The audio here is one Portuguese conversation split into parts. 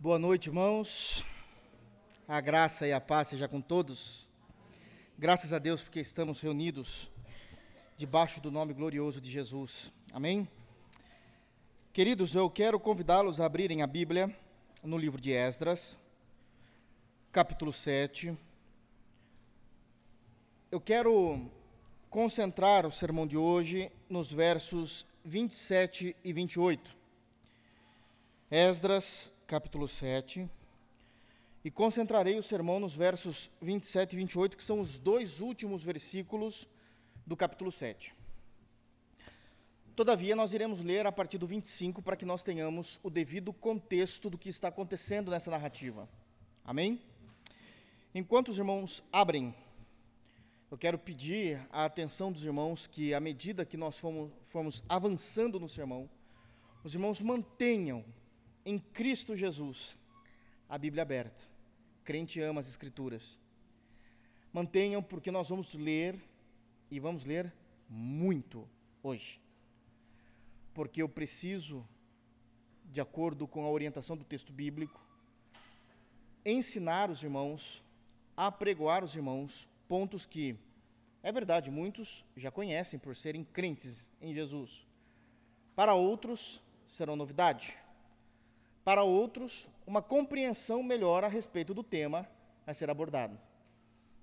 Boa noite, irmãos. A graça e a paz seja com todos. Graças a Deus porque estamos reunidos debaixo do nome glorioso de Jesus. Amém? Queridos, eu quero convidá-los a abrirem a Bíblia no livro de Esdras, capítulo 7. Eu quero concentrar o sermão de hoje nos versos 27 e 28. Esdras, capítulo 7. E concentrarei o sermão nos versos 27 e 28, que são os dois últimos versículos do capítulo 7. Todavia, nós iremos ler a partir do 25 para que nós tenhamos o devido contexto do que está acontecendo nessa narrativa. Amém? Enquanto os irmãos abrem, eu quero pedir a atenção dos irmãos que, à medida que nós fomos, fomos avançando no sermão, os irmãos mantenham em Cristo Jesus a Bíblia aberta. Crente ama as Escrituras. Mantenham, porque nós vamos ler, e vamos ler muito hoje porque eu preciso, de acordo com a orientação do texto bíblico, ensinar os irmãos, apregoar os irmãos pontos que, é verdade, muitos já conhecem por serem crentes em Jesus. Para outros, serão novidade. Para outros, uma compreensão melhor a respeito do tema a ser abordado.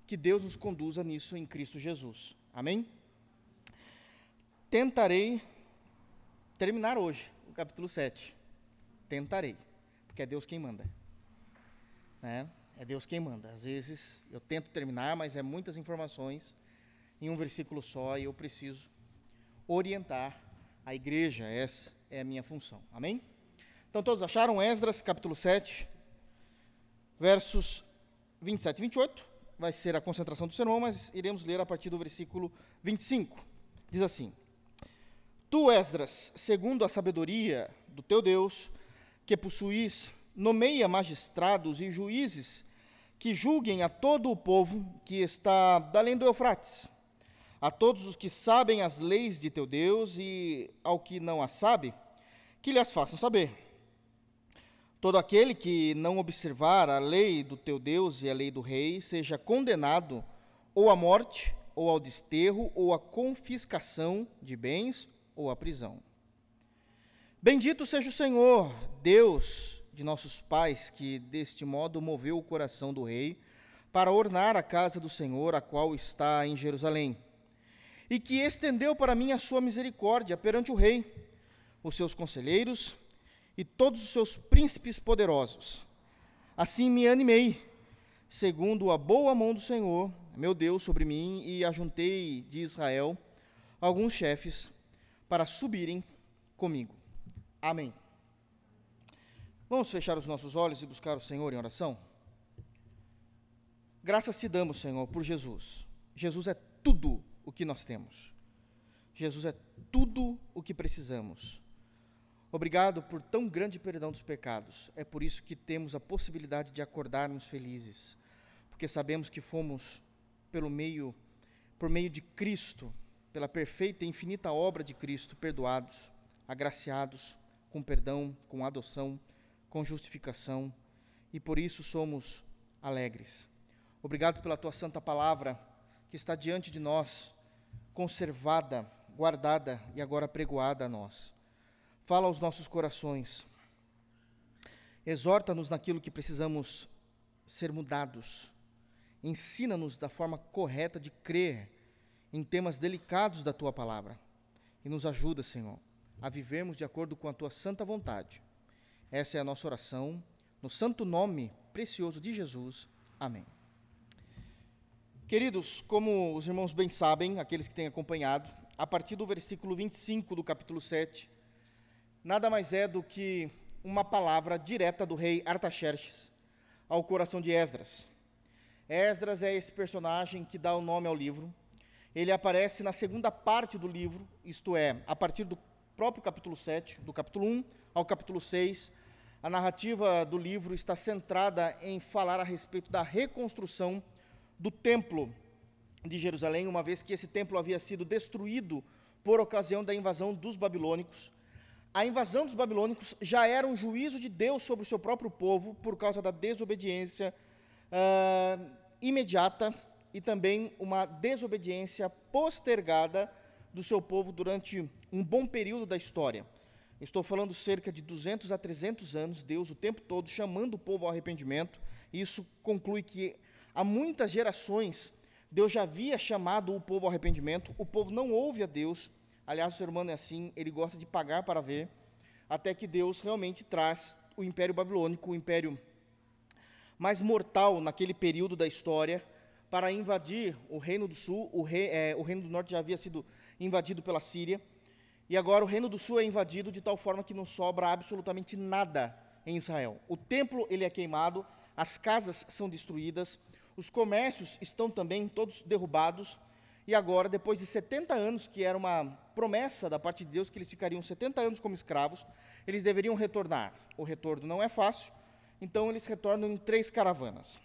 Que Deus nos conduza nisso em Cristo Jesus. Amém? Tentarei terminar hoje o capítulo 7. Tentarei, porque é Deus quem manda. Né? É Deus quem manda. Às vezes eu tento terminar, mas é muitas informações em um versículo só e eu preciso orientar a igreja. Essa é a minha função. Amém? Então todos acharam Esdras, capítulo 7, versos 27 e 28. Vai ser a concentração do sermão, mas iremos ler a partir do versículo 25. Diz assim: Tu, Esdras, segundo a sabedoria do teu Deus, que possuís, nomeia magistrados e juízes que julguem a todo o povo que está além do Eufrates, a todos os que sabem as leis de teu Deus e ao que não as sabe, que lhes façam saber. Todo aquele que não observar a lei do teu Deus e a lei do rei, seja condenado ou à morte, ou ao desterro, ou à confiscação de bens, ou a prisão. Bendito seja o Senhor, Deus de nossos pais, que deste modo moveu o coração do rei para ornar a casa do Senhor, a qual está em Jerusalém, e que estendeu para mim a sua misericórdia perante o rei, os seus conselheiros e todos os seus príncipes poderosos. Assim me animei, segundo a boa mão do Senhor, meu Deus, sobre mim, e ajuntei de Israel alguns chefes para subirem comigo. Amém. Vamos fechar os nossos olhos e buscar o Senhor em oração? Graças te damos, Senhor, por Jesus. Jesus é tudo o que nós temos. Jesus é tudo o que precisamos. Obrigado por tão grande perdão dos pecados. É por isso que temos a possibilidade de acordarmos felizes, porque sabemos que fomos pelo meio por meio de Cristo pela perfeita e infinita obra de Cristo, perdoados, agraciados, com perdão, com adoção, com justificação, e por isso somos alegres. Obrigado pela tua santa palavra que está diante de nós, conservada, guardada e agora pregoada a nós. Fala aos nossos corações. Exorta-nos naquilo que precisamos ser mudados. Ensina-nos da forma correta de crer em temas delicados da tua palavra. E nos ajuda, Senhor, a vivermos de acordo com a tua santa vontade. Essa é a nossa oração, no santo nome precioso de Jesus. Amém. Queridos, como os irmãos bem sabem, aqueles que têm acompanhado, a partir do versículo 25 do capítulo 7, nada mais é do que uma palavra direta do rei Artaxerxes ao coração de Esdras. Esdras é esse personagem que dá o nome ao livro, ele aparece na segunda parte do livro, isto é, a partir do próprio capítulo 7, do capítulo 1 ao capítulo 6. A narrativa do livro está centrada em falar a respeito da reconstrução do templo de Jerusalém, uma vez que esse templo havia sido destruído por ocasião da invasão dos babilônicos. A invasão dos babilônicos já era um juízo de Deus sobre o seu próprio povo por causa da desobediência uh, imediata e também uma desobediência postergada do seu povo durante um bom período da história. Estou falando cerca de 200 a 300 anos, Deus o tempo todo chamando o povo ao arrependimento. Isso conclui que há muitas gerações Deus já havia chamado o povo ao arrependimento, o povo não ouve a Deus. Aliás, o ser humano é assim, ele gosta de pagar para ver, até que Deus realmente traz o Império Babilônico, o império mais mortal naquele período da história, para invadir o Reino do Sul. O, rei, é, o Reino do Norte já havia sido invadido pela Síria. E agora o Reino do Sul é invadido de tal forma que não sobra absolutamente nada em Israel. O templo ele é queimado, as casas são destruídas, os comércios estão também todos derrubados. E agora, depois de 70 anos, que era uma promessa da parte de Deus que eles ficariam 70 anos como escravos, eles deveriam retornar. O retorno não é fácil, então eles retornam em três caravanas.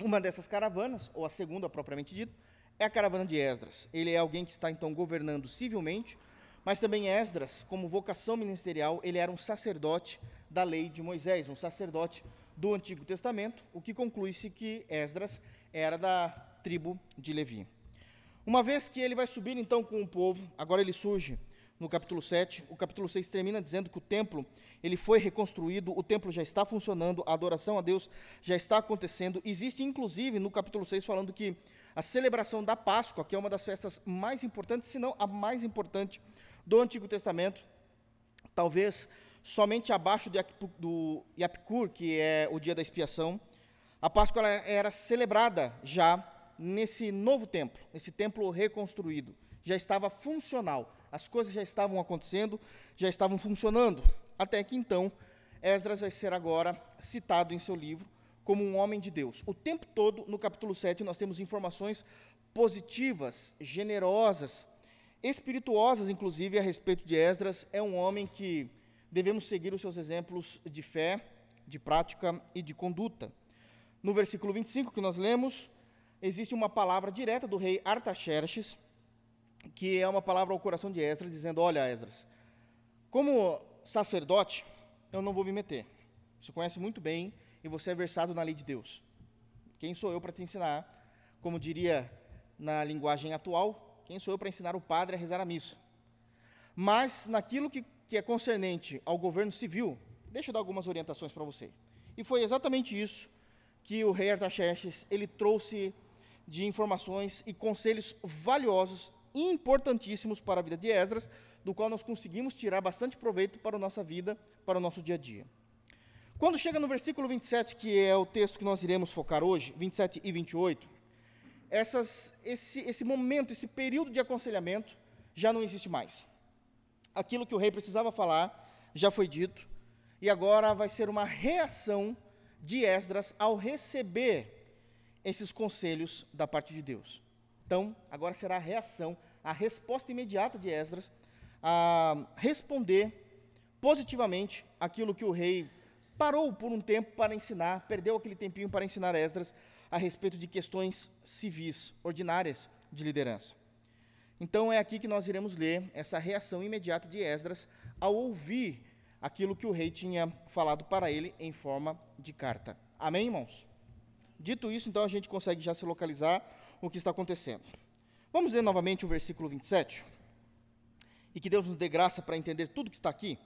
Uma dessas caravanas, ou a segunda propriamente dito, é a caravana de Esdras. Ele é alguém que está então governando civilmente, mas também Esdras, como vocação ministerial, ele era um sacerdote da lei de Moisés, um sacerdote do Antigo Testamento, o que conclui-se que Esdras era da tribo de Levi. Uma vez que ele vai subir então com o povo, agora ele surge no capítulo 7, o capítulo 6 termina dizendo que o templo ele foi reconstruído, o templo já está funcionando, a adoração a Deus já está acontecendo. Existe, inclusive, no capítulo 6, falando que a celebração da Páscoa, que é uma das festas mais importantes, se não a mais importante do Antigo Testamento, talvez somente abaixo do Yapkur, que é o dia da expiação, a Páscoa era celebrada já nesse novo templo, nesse templo reconstruído. Já estava funcional, as coisas já estavam acontecendo, já estavam funcionando. Até que então, Esdras vai ser agora citado em seu livro como um homem de Deus. O tempo todo, no capítulo 7, nós temos informações positivas, generosas, espirituosas, inclusive, a respeito de Esdras. É um homem que devemos seguir os seus exemplos de fé, de prática e de conduta. No versículo 25 que nós lemos, existe uma palavra direta do rei Artaxerxes, que é uma palavra ao coração de Esdras, dizendo: Olha, Esdras, como sacerdote, eu não vou me meter. Você conhece muito bem e você é versado na lei de Deus. Quem sou eu para te ensinar? Como diria na linguagem atual, quem sou eu para ensinar o padre a rezar a missa? Mas naquilo que, que é concernente ao governo civil, deixa eu dar algumas orientações para você. E foi exatamente isso que o rei Artaxerxes ele trouxe de informações e conselhos valiosos, importantíssimos para a vida de Esdras, do qual nós conseguimos tirar bastante proveito para a nossa vida, para o nosso dia a dia. Quando chega no versículo 27, que é o texto que nós iremos focar hoje, 27 e 28, essas, esse, esse momento, esse período de aconselhamento já não existe mais. Aquilo que o rei precisava falar já foi dito, e agora vai ser uma reação de Esdras ao receber esses conselhos da parte de Deus. Então, agora será a reação, a resposta imediata de Esdras a responder positivamente aquilo que o rei parou por um tempo para ensinar, perdeu aquele tempinho para ensinar Esdras a respeito de questões civis, ordinárias de liderança. Então é aqui que nós iremos ler essa reação imediata de Esdras ao ouvir aquilo que o rei tinha falado para ele em forma de carta. Amém, irmãos? Dito isso, então a gente consegue já se localizar o que está acontecendo. Vamos ler novamente o versículo 27 e que Deus nos dê graça para entender tudo que está aqui.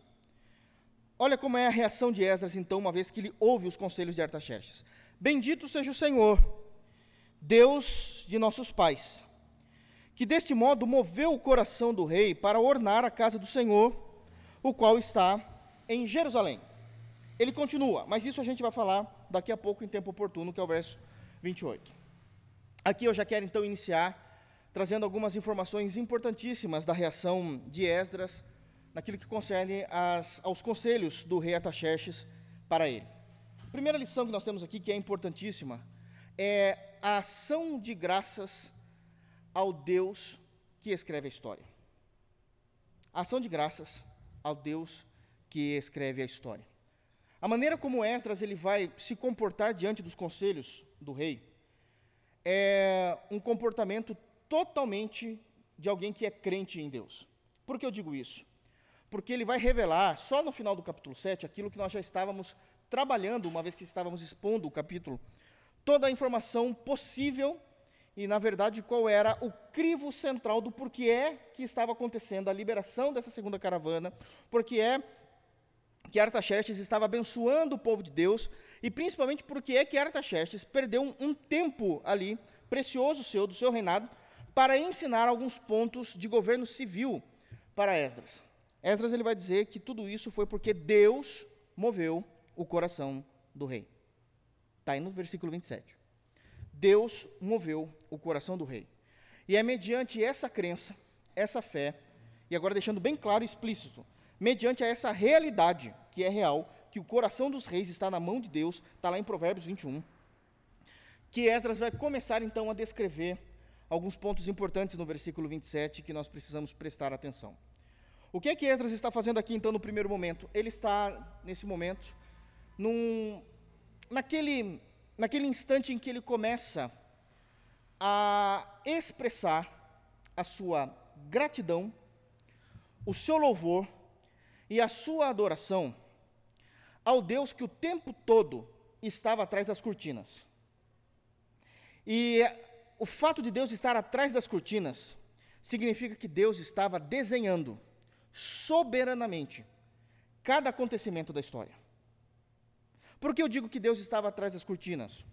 Olha como é a reação de Esdras, então, uma vez que ele ouve os conselhos de Artaxerxes. Bendito seja o Senhor, Deus de nossos pais, que deste modo moveu o coração do rei para ornar a casa do Senhor, o qual está em Jerusalém. Ele continua, mas isso a gente vai falar daqui a pouco em tempo oportuno, que é o verso 28. Aqui eu já quero então iniciar trazendo algumas informações importantíssimas da reação de Esdras naquilo que concerne as, aos conselhos do rei Artaxerxes para ele. A primeira lição que nós temos aqui, que é importantíssima, é a ação de graças ao Deus que escreve a história. A ação de graças ao Deus que escreve a história. A maneira como Esdras ele vai se comportar diante dos conselhos do rei é um comportamento totalmente de alguém que é crente em Deus. Por que eu digo isso? porque ele vai revelar, só no final do capítulo 7, aquilo que nós já estávamos trabalhando, uma vez que estávamos expondo o capítulo, toda a informação possível e, na verdade, qual era o crivo central do porquê é que estava acontecendo a liberação dessa segunda caravana, porque é que Artaxerxes estava abençoando o povo de Deus, e principalmente porque é que Artaxerxes perdeu um, um tempo ali, precioso seu, do seu reinado, para ensinar alguns pontos de governo civil para Esdras. Esdras ele vai dizer que tudo isso foi porque Deus moveu o coração do rei. Está aí no versículo 27. Deus moveu o coração do rei. E é mediante essa crença, essa fé, e agora deixando bem claro e explícito, mediante essa realidade que é real, que o coração dos reis está na mão de Deus, está lá em Provérbios 21, que Esdras vai começar então a descrever alguns pontos importantes no versículo 27 que nós precisamos prestar atenção. O que é que Esdras está fazendo aqui então no primeiro momento? Ele está, nesse momento, num, naquele naquele instante em que ele começa a expressar a sua gratidão, o seu louvor e a sua adoração ao Deus que o tempo todo estava atrás das cortinas. E o fato de Deus estar atrás das cortinas significa que Deus estava desenhando soberanamente cada acontecimento da história. Por que eu digo que Deus estava atrás das cortinas?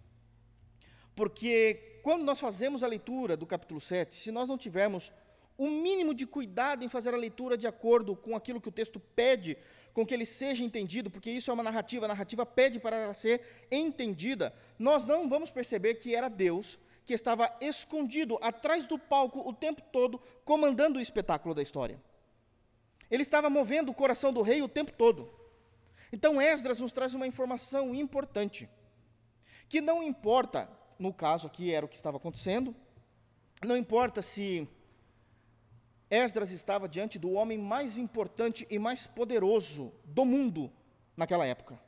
Porque quando nós fazemos a leitura do capítulo 7, se nós não tivermos o mínimo de cuidado em fazer a leitura de acordo com aquilo que o texto pede, com que ele seja entendido, porque isso é uma narrativa, a narrativa pede para ela ser entendida, nós não vamos perceber que era Deus que estava escondido atrás do palco o tempo todo, comandando o espetáculo da história. Ele estava movendo o coração do rei o tempo todo. Então Esdras nos traz uma informação importante, que não importa, no caso aqui era o que estava acontecendo, não importa se Esdras estava diante do homem mais importante e mais poderoso do mundo naquela época.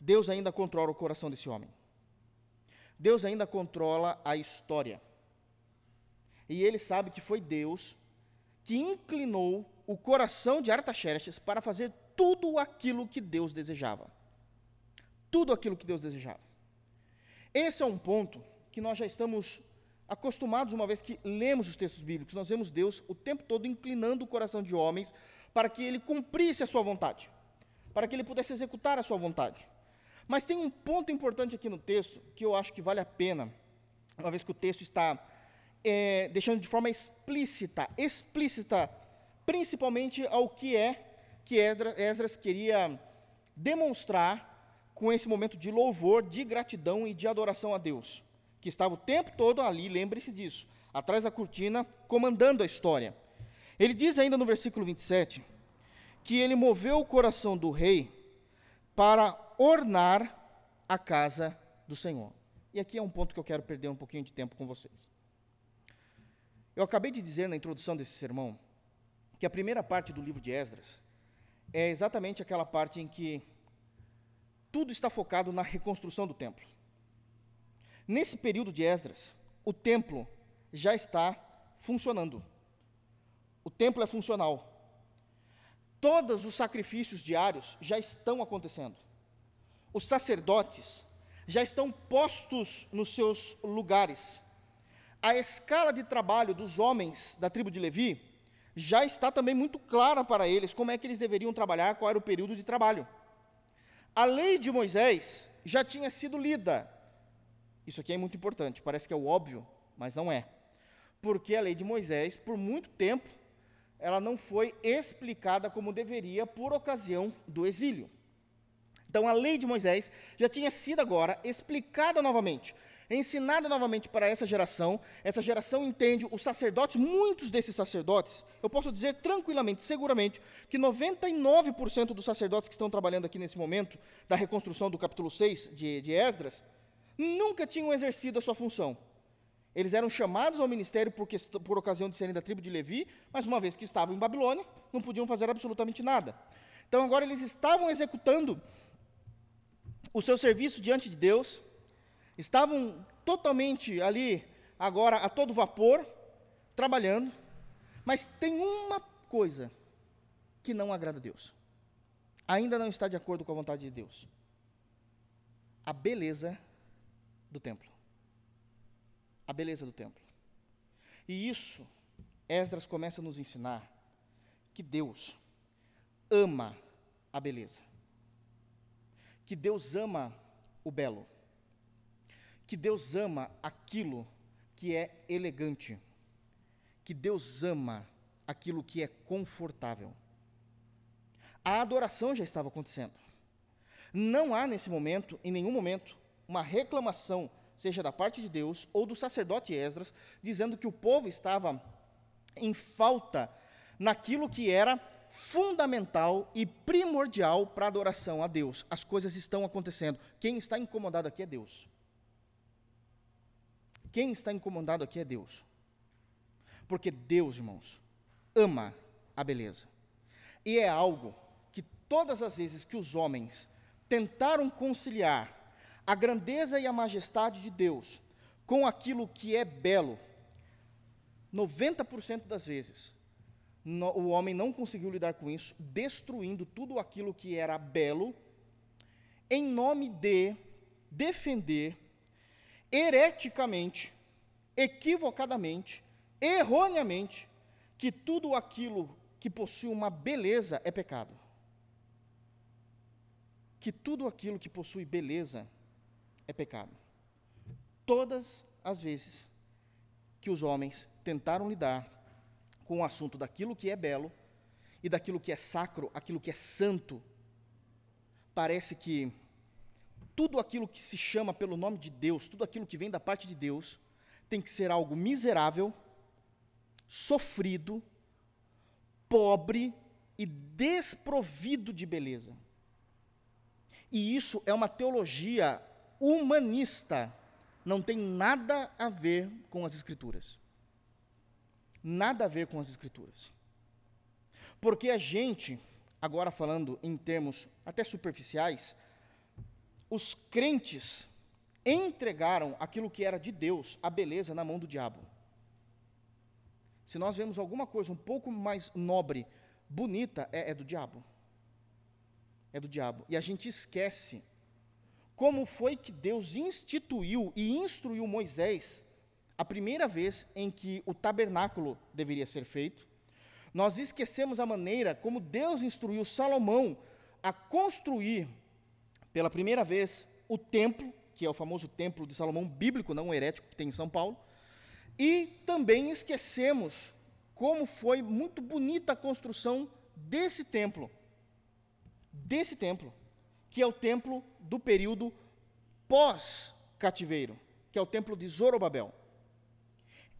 Deus ainda controla o coração desse homem. Deus ainda controla a história. E ele sabe que foi Deus que inclinou o coração de Artaxerxes para fazer tudo aquilo que Deus desejava. Tudo aquilo que Deus desejava. Esse é um ponto que nós já estamos acostumados, uma vez que lemos os textos bíblicos, nós vemos Deus o tempo todo inclinando o coração de homens para que ele cumprisse a sua vontade, para que ele pudesse executar a sua vontade. Mas tem um ponto importante aqui no texto que eu acho que vale a pena, uma vez que o texto está é, deixando de forma explícita, explícita, principalmente ao que é que Esdras queria demonstrar com esse momento de louvor, de gratidão e de adoração a Deus, que estava o tempo todo ali, lembre-se disso, atrás da cortina, comandando a história. Ele diz ainda no versículo 27 que ele moveu o coração do rei para ornar a casa do Senhor. E aqui é um ponto que eu quero perder um pouquinho de tempo com vocês. Eu acabei de dizer na introdução desse sermão que a primeira parte do livro de Esdras é exatamente aquela parte em que tudo está focado na reconstrução do templo. Nesse período de Esdras, o templo já está funcionando. O templo é funcional. Todos os sacrifícios diários já estão acontecendo. Os sacerdotes já estão postos nos seus lugares. A escala de trabalho dos homens da tribo de Levi já está também muito clara para eles como é que eles deveriam trabalhar, qual era o período de trabalho. A lei de Moisés já tinha sido lida. Isso aqui é muito importante, parece que é o óbvio, mas não é. Porque a lei de Moisés, por muito tempo, ela não foi explicada como deveria por ocasião do exílio. Então a lei de Moisés já tinha sido agora explicada novamente ensinada novamente para essa geração. Essa geração entende os sacerdotes, muitos desses sacerdotes, eu posso dizer tranquilamente, seguramente, que 99% dos sacerdotes que estão trabalhando aqui nesse momento, da reconstrução do capítulo 6 de, de Esdras, nunca tinham exercido a sua função. Eles eram chamados ao ministério por, por ocasião de serem da tribo de Levi, mas uma vez que estavam em Babilônia, não podiam fazer absolutamente nada. Então agora eles estavam executando o seu serviço diante de Deus, estavam totalmente ali, agora a todo vapor, trabalhando, mas tem uma coisa que não agrada a Deus. Ainda não está de acordo com a vontade de Deus. A beleza do templo. A beleza do templo. E isso, Esdras começa a nos ensinar que Deus ama a beleza. Que Deus ama o belo. Que Deus ama aquilo que é elegante. Que Deus ama aquilo que é confortável. A adoração já estava acontecendo. Não há nesse momento, em nenhum momento, uma reclamação, seja da parte de Deus ou do sacerdote Esdras, dizendo que o povo estava em falta naquilo que era fundamental e primordial para a adoração a Deus. As coisas estão acontecendo. Quem está incomodado aqui é Deus. Quem está incomodado aqui é Deus. Porque Deus, irmãos, ama a beleza. E é algo que todas as vezes que os homens tentaram conciliar a grandeza e a majestade de Deus com aquilo que é belo, 90% das vezes no, o homem não conseguiu lidar com isso, destruindo tudo aquilo que era belo, em nome de defender hereticamente, equivocadamente, erroneamente, que tudo aquilo que possui uma beleza é pecado. Que tudo aquilo que possui beleza é pecado. Todas as vezes que os homens tentaram lidar com o assunto daquilo que é belo e daquilo que é sacro, aquilo que é santo, parece que tudo aquilo que se chama pelo nome de Deus, tudo aquilo que vem da parte de Deus, tem que ser algo miserável, sofrido, pobre e desprovido de beleza. E isso é uma teologia humanista, não tem nada a ver com as Escrituras nada a ver com as Escrituras. Porque a gente, agora falando em termos até superficiais, os crentes entregaram aquilo que era de Deus, a beleza, na mão do diabo. Se nós vemos alguma coisa um pouco mais nobre, bonita, é, é do diabo. É do diabo. E a gente esquece como foi que Deus instituiu e instruiu Moisés a primeira vez em que o tabernáculo deveria ser feito, nós esquecemos a maneira como Deus instruiu Salomão a construir, pela primeira vez, o templo, que é o famoso templo de Salomão bíblico, não herético, que tem em São Paulo, e também esquecemos como foi muito bonita a construção desse templo, desse templo, que é o templo do período pós-cativeiro, que é o templo de Zorobabel.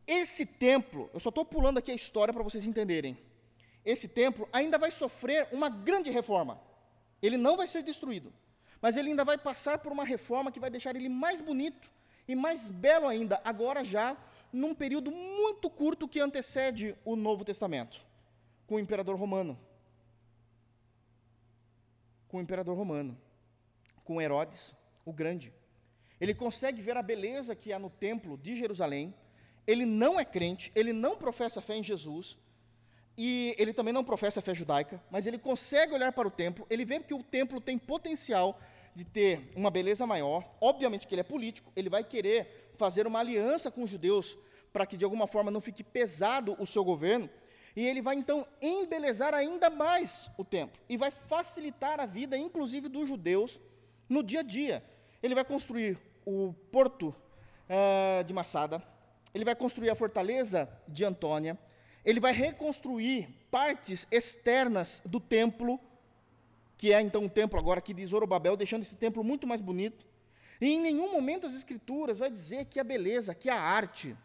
Esse templo, eu só estou pulando aqui a história para vocês entenderem. Esse templo ainda vai sofrer uma grande reforma. Ele não vai ser destruído, mas ele ainda vai passar por uma reforma que vai deixar ele mais bonito e mais belo ainda, agora já num período muito curto que antecede o Novo Testamento, com o imperador romano. Com o imperador romano, com Herodes o Grande. Ele consegue ver a beleza que há no templo de Jerusalém ele não é crente, ele não professa fé em Jesus, e ele também não professa fé judaica, mas ele consegue olhar para o templo, ele vê que o templo tem potencial de ter uma beleza maior, obviamente que ele é político, ele vai querer fazer uma aliança com os judeus para que de alguma forma não fique pesado o seu governo, e ele vai então embelezar ainda mais o templo e vai facilitar a vida, inclusive dos judeus, no dia a dia. Ele vai construir o porto uh, de Massada, ele vai construir a fortaleza de Antônia, ele vai reconstruir partes externas do templo, que é então o templo agora aqui de Zorobabel, deixando esse templo muito mais bonito. E em nenhum momento as escrituras vai dizer que a beleza, que a arte,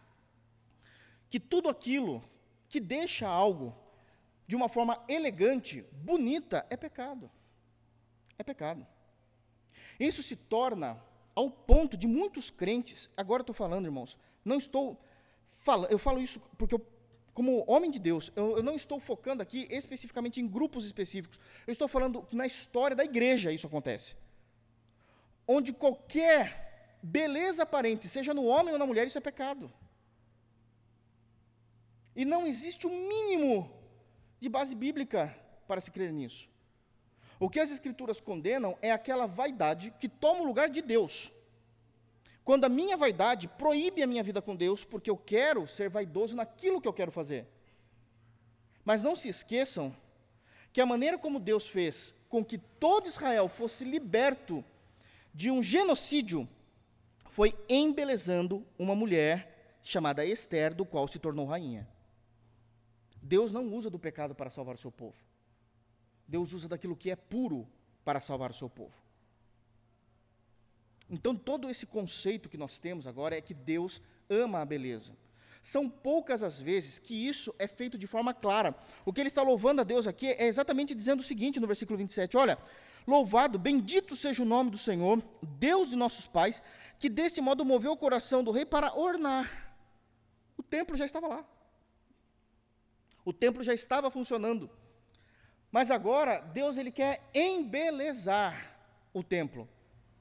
que tudo aquilo que deixa algo de uma forma elegante, bonita, é pecado. É pecado. Isso se torna ao ponto de muitos crentes, agora estou falando, irmãos, não estou falando, eu falo isso porque eu, como homem de Deus, eu, eu, não estou focando aqui especificamente em grupos específicos. Eu estou falando na história da igreja isso acontece. Onde qualquer beleza aparente, seja no homem ou na mulher, isso é pecado. E não existe o um mínimo de base bíblica para se crer nisso. O que as Escrituras condenam é aquela vaidade que toma o lugar de Deus. Quando a minha vaidade proíbe a minha vida com Deus, porque eu quero ser vaidoso naquilo que eu quero fazer. Mas não se esqueçam que a maneira como Deus fez com que todo Israel fosse liberto de um genocídio foi embelezando uma mulher chamada Esther, do qual se tornou rainha. Deus não usa do pecado para salvar o seu povo. Deus usa daquilo que é puro para salvar o seu povo. Então, todo esse conceito que nós temos agora é que Deus ama a beleza. São poucas as vezes que isso é feito de forma clara. O que ele está louvando a Deus aqui é exatamente dizendo o seguinte no versículo 27, olha, louvado, bendito seja o nome do Senhor, Deus de nossos pais, que deste modo moveu o coração do rei para ornar. O templo já estava lá. O templo já estava funcionando. Mas agora Deus ele quer embelezar o templo.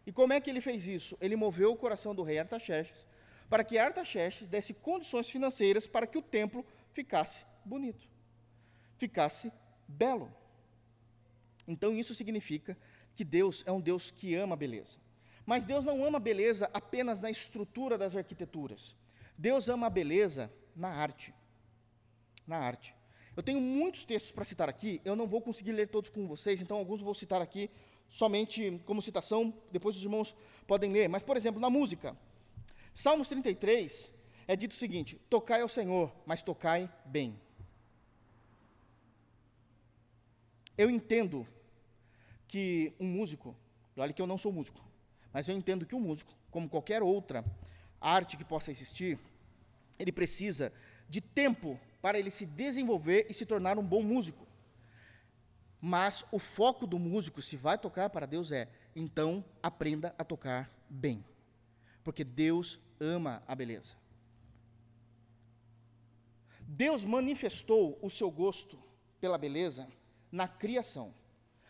E como é que ele fez isso? Ele moveu o coração do rei Artaxerxes para que Artaxerxes desse condições financeiras para que o templo ficasse bonito, ficasse belo. Então isso significa que Deus é um Deus que ama a beleza. Mas Deus não ama a beleza apenas na estrutura das arquiteturas. Deus ama a beleza na arte. Na arte. Eu tenho muitos textos para citar aqui, eu não vou conseguir ler todos com vocês, então alguns vou citar aqui somente como citação, depois os irmãos podem ler. Mas, por exemplo, na música, Salmos 33 é dito o seguinte: Tocai ao Senhor, mas tocai bem. Eu entendo que um músico, olha que eu não sou músico, mas eu entendo que um músico, como qualquer outra arte que possa existir, ele precisa de tempo para ele se desenvolver e se tornar um bom músico. Mas o foco do músico, se vai tocar para Deus, é então aprenda a tocar bem. Porque Deus ama a beleza. Deus manifestou o seu gosto pela beleza na criação.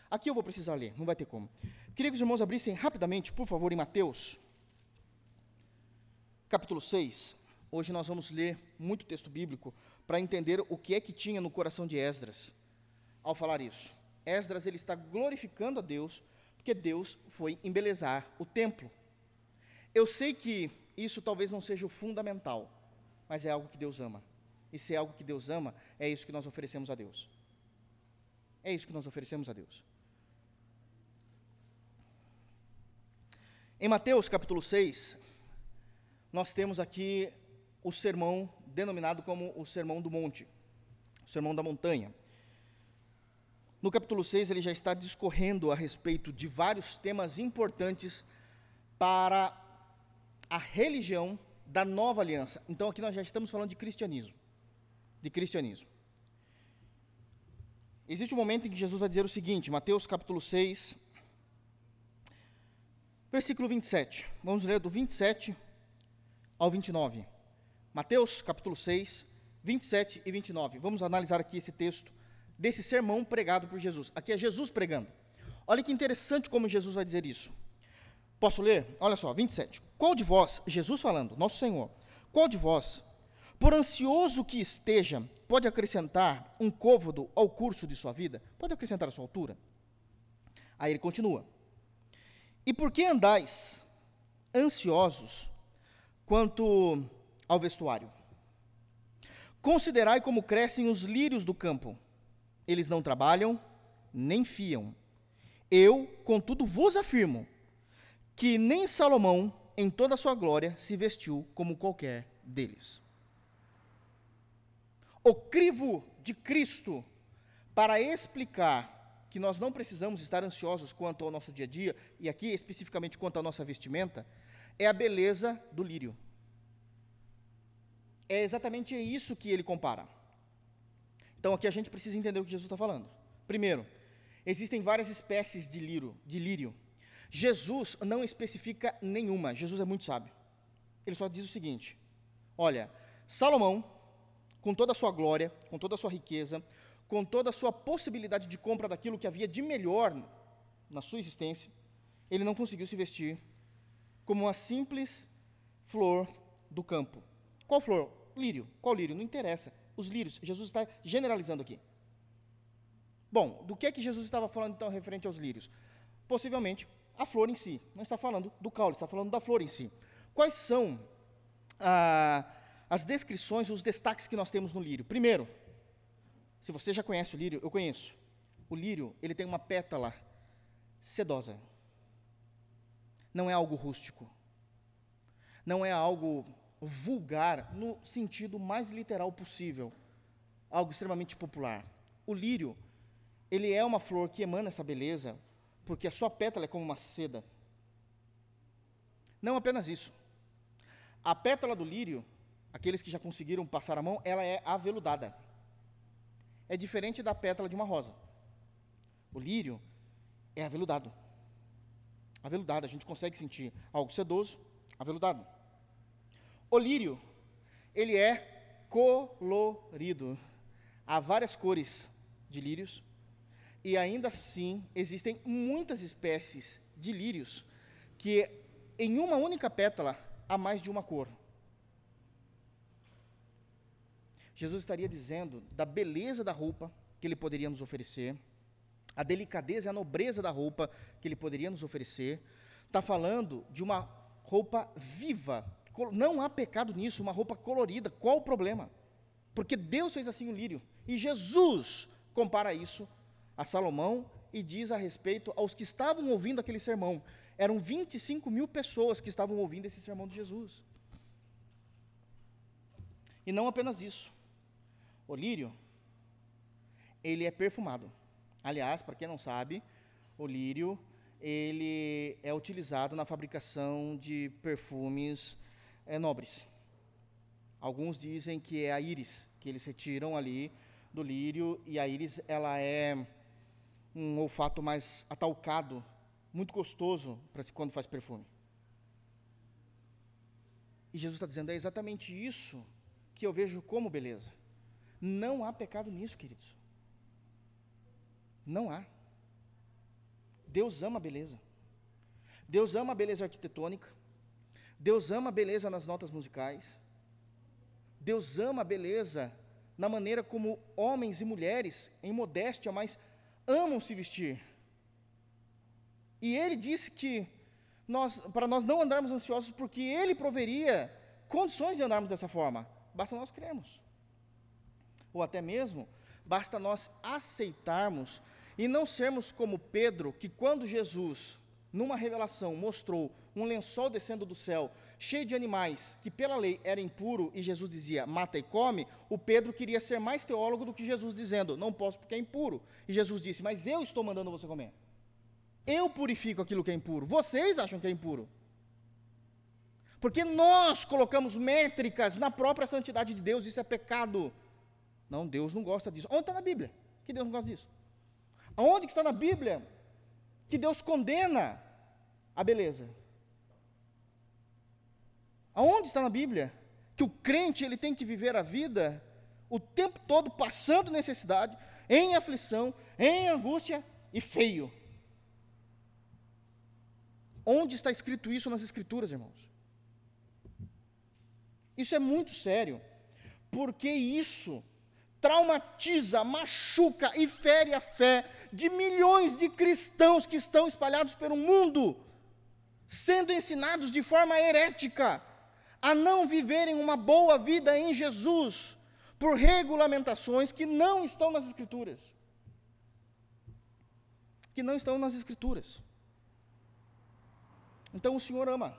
Aqui eu vou precisar ler, não vai ter como. Queria que os irmãos abrissem rapidamente, por favor, em Mateus, capítulo 6. Hoje nós vamos ler muito texto bíblico para entender o que é que tinha no coração de Esdras ao falar isso. Esdras ele está glorificando a Deus, porque Deus foi embelezar o templo. Eu sei que isso talvez não seja o fundamental, mas é algo que Deus ama. E se é algo que Deus ama, é isso que nós oferecemos a Deus. É isso que nós oferecemos a Deus. Em Mateus capítulo 6, nós temos aqui o sermão denominado como o Sermão do Monte, o Sermão da Montanha. No capítulo 6, ele já está discorrendo a respeito de vários temas importantes para a religião da nova aliança. Então aqui nós já estamos falando de cristianismo. De cristianismo. Existe um momento em que Jesus vai dizer o seguinte, Mateus capítulo 6, versículo 27. Vamos ler do 27 ao 29. Mateus capítulo 6, 27 e 29. Vamos analisar aqui esse texto desse sermão pregado por Jesus. Aqui é Jesus pregando. Olha que interessante como Jesus vai dizer isso. Posso ler? Olha só, 27. Qual de vós, Jesus falando, nosso Senhor, qual de vós, por ansioso que esteja, pode acrescentar um côvado ao curso de sua vida? Pode acrescentar a sua altura? Aí ele continua. E por que andais ansiosos quanto ao vestuário? Considerai como crescem os lírios do campo eles não trabalham, nem fiam. Eu, contudo, vos afirmo que nem Salomão, em toda a sua glória, se vestiu como qualquer deles. O crivo de Cristo para explicar que nós não precisamos estar ansiosos quanto ao nosso dia a dia, e aqui especificamente quanto à nossa vestimenta, é a beleza do lírio. É exatamente isso que ele compara. Então aqui a gente precisa entender o que Jesus está falando. Primeiro, existem várias espécies de lírio, de lírio. Jesus não especifica nenhuma. Jesus é muito sábio. Ele só diz o seguinte: Olha, Salomão, com toda a sua glória, com toda a sua riqueza, com toda a sua possibilidade de compra daquilo que havia de melhor na sua existência, ele não conseguiu se vestir como uma simples flor do campo. Qual flor? Lírio. Qual lírio? Não interessa os lírios. Jesus está generalizando aqui. Bom, do que é que Jesus estava falando então referente aos lírios? Possivelmente a flor em si. Não está falando do caule, está falando da flor em si. Quais são ah, as descrições, os destaques que nós temos no lírio? Primeiro, se você já conhece o lírio, eu conheço. O lírio, ele tem uma pétala sedosa. Não é algo rústico. Não é algo vulgar no sentido mais literal possível. Algo extremamente popular. O lírio, ele é uma flor que emana essa beleza, porque a sua pétala é como uma seda. Não apenas isso. A pétala do lírio, aqueles que já conseguiram passar a mão, ela é aveludada. É diferente da pétala de uma rosa. O lírio é aveludado. Aveludado, a gente consegue sentir algo sedoso, aveludado. O lírio, ele é colorido. Há várias cores de lírios, e ainda assim existem muitas espécies de lírios que em uma única pétala há mais de uma cor. Jesus estaria dizendo da beleza da roupa que ele poderia nos oferecer, a delicadeza e a nobreza da roupa que ele poderia nos oferecer. Está falando de uma roupa viva, não há pecado nisso, uma roupa colorida. Qual o problema? Porque Deus fez assim o lírio. E Jesus compara isso a Salomão e diz a respeito aos que estavam ouvindo aquele sermão. Eram 25 mil pessoas que estavam ouvindo esse sermão de Jesus. E não apenas isso. O lírio, ele é perfumado. Aliás, para quem não sabe, o lírio, ele é utilizado na fabricação de perfumes é, nobres. Alguns dizem que é a íris, que eles retiram ali do lírio, e a íris, ela é um olfato mais atalcado, muito gostoso para quando faz perfume. E Jesus está dizendo, é exatamente isso que eu vejo como beleza. Não há pecado nisso, queridos. Não há. Deus ama a beleza. Deus ama a beleza arquitetônica. Deus ama a beleza nas notas musicais. Deus ama a beleza na maneira como homens e mulheres, em modéstia, mas amam se vestir. E ele disse que nós, para nós não andarmos ansiosos, porque ele proveria condições de andarmos dessa forma. Basta nós crermos. Ou até mesmo, basta nós aceitarmos e não sermos como Pedro, que quando Jesus, numa revelação, mostrou um lençol descendo do céu, cheio de animais, que pela lei era impuro, e Jesus dizia, mata e come, o Pedro queria ser mais teólogo do que Jesus, dizendo, não posso porque é impuro. E Jesus disse, mas eu estou mandando você comer. Eu purifico aquilo que é impuro. Vocês acham que é impuro. Porque nós colocamos métricas na própria santidade de Deus, isso é pecado. Não, Deus não gosta disso. Onde está na Bíblia? Que Deus não gosta disso. Aonde que está na Bíblia que Deus condena a beleza? Aonde está na Bíblia que o crente ele tem que viver a vida o tempo todo passando necessidade, em aflição, em angústia e feio? Onde está escrito isso nas Escrituras, irmãos? Isso é muito sério, porque isso traumatiza, machuca e fere a fé de milhões de cristãos que estão espalhados pelo mundo, sendo ensinados de forma herética a não viverem uma boa vida em Jesus por regulamentações que não estão nas Escrituras. Que não estão nas Escrituras. Então o Senhor ama.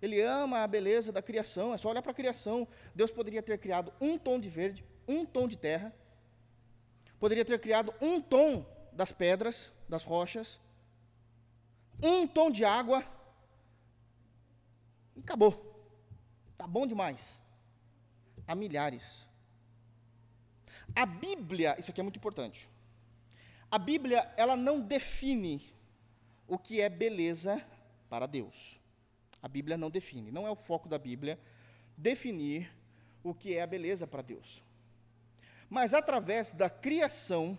Ele ama a beleza da criação. É só olhar para a criação. Deus poderia ter criado um tom de verde, um tom de terra. Poderia ter criado um tom das pedras, das rochas, um tom de água, e acabou. Está bom demais. Há milhares. A Bíblia, isso aqui é muito importante. A Bíblia, ela não define o que é beleza para Deus. A Bíblia não define, não é o foco da Bíblia definir o que é a beleza para Deus. Mas através da criação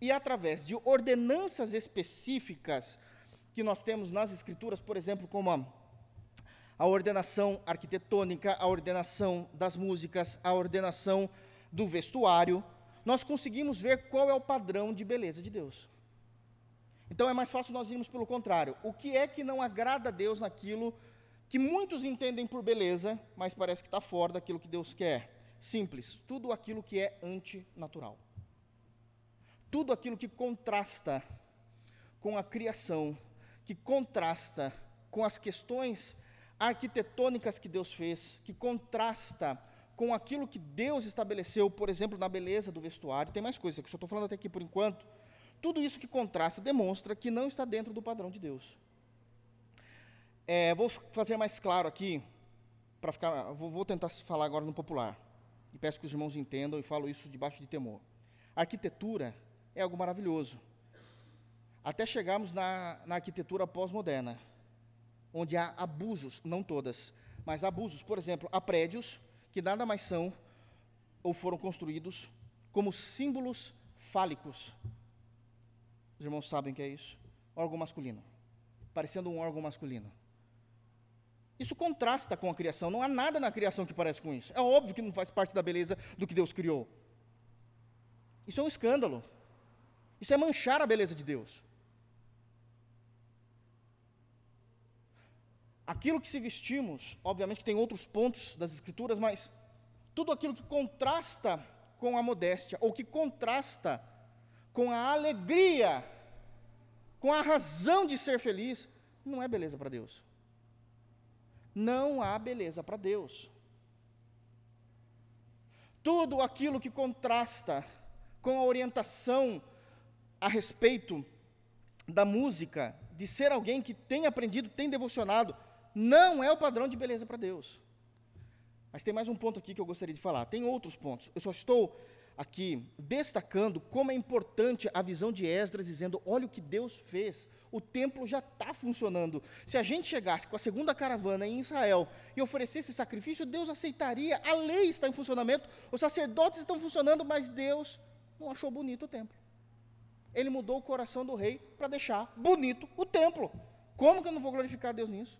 e através de ordenanças específicas que nós temos nas Escrituras, por exemplo, como a a ordenação arquitetônica, a ordenação das músicas, a ordenação do vestuário. nós conseguimos ver qual é o padrão de beleza de Deus. Então é mais fácil nós irmos pelo contrário. O que é que não agrada a Deus naquilo que muitos entendem por beleza, mas parece que está fora daquilo que Deus quer? Simples, tudo aquilo que é antinatural. Tudo aquilo que contrasta com a criação, que contrasta com as questões arquitetônicas que Deus fez, que contrasta com aquilo que Deus estabeleceu, por exemplo, na beleza do vestuário. Tem mais coisas que eu estou falando até aqui por enquanto. Tudo isso que contrasta demonstra que não está dentro do padrão de Deus. É, vou fazer mais claro aqui, para ficar, vou, vou tentar falar agora no popular. E peço que os irmãos entendam e falo isso debaixo de temor. A arquitetura é algo maravilhoso. Até chegarmos na, na arquitetura pós-moderna, onde há abusos, não todas, mas abusos. Por exemplo, há prédios que nada mais são ou foram construídos como símbolos fálicos. Os irmãos sabem o que é isso? Órgão masculino, parecendo um órgão masculino. Isso contrasta com a criação, não há nada na criação que parece com isso. É óbvio que não faz parte da beleza do que Deus criou. Isso é um escândalo. Isso é manchar a beleza de Deus. Aquilo que se vestimos, obviamente tem outros pontos das Escrituras, mas tudo aquilo que contrasta com a modéstia, ou que contrasta com a alegria, com a razão de ser feliz, não é beleza para Deus. Não há beleza para Deus. Tudo aquilo que contrasta com a orientação a respeito da música, de ser alguém que tem aprendido, tem devocionado, não é o padrão de beleza para Deus. Mas tem mais um ponto aqui que eu gostaria de falar. Tem outros pontos. Eu só estou aqui destacando como é importante a visão de Esdras, dizendo: olha o que Deus fez. O templo já está funcionando. Se a gente chegasse com a segunda caravana em Israel e oferecesse sacrifício, Deus aceitaria. A lei está em funcionamento, os sacerdotes estão funcionando, mas Deus não achou bonito o templo. Ele mudou o coração do rei para deixar bonito o templo. Como que eu não vou glorificar Deus nisso?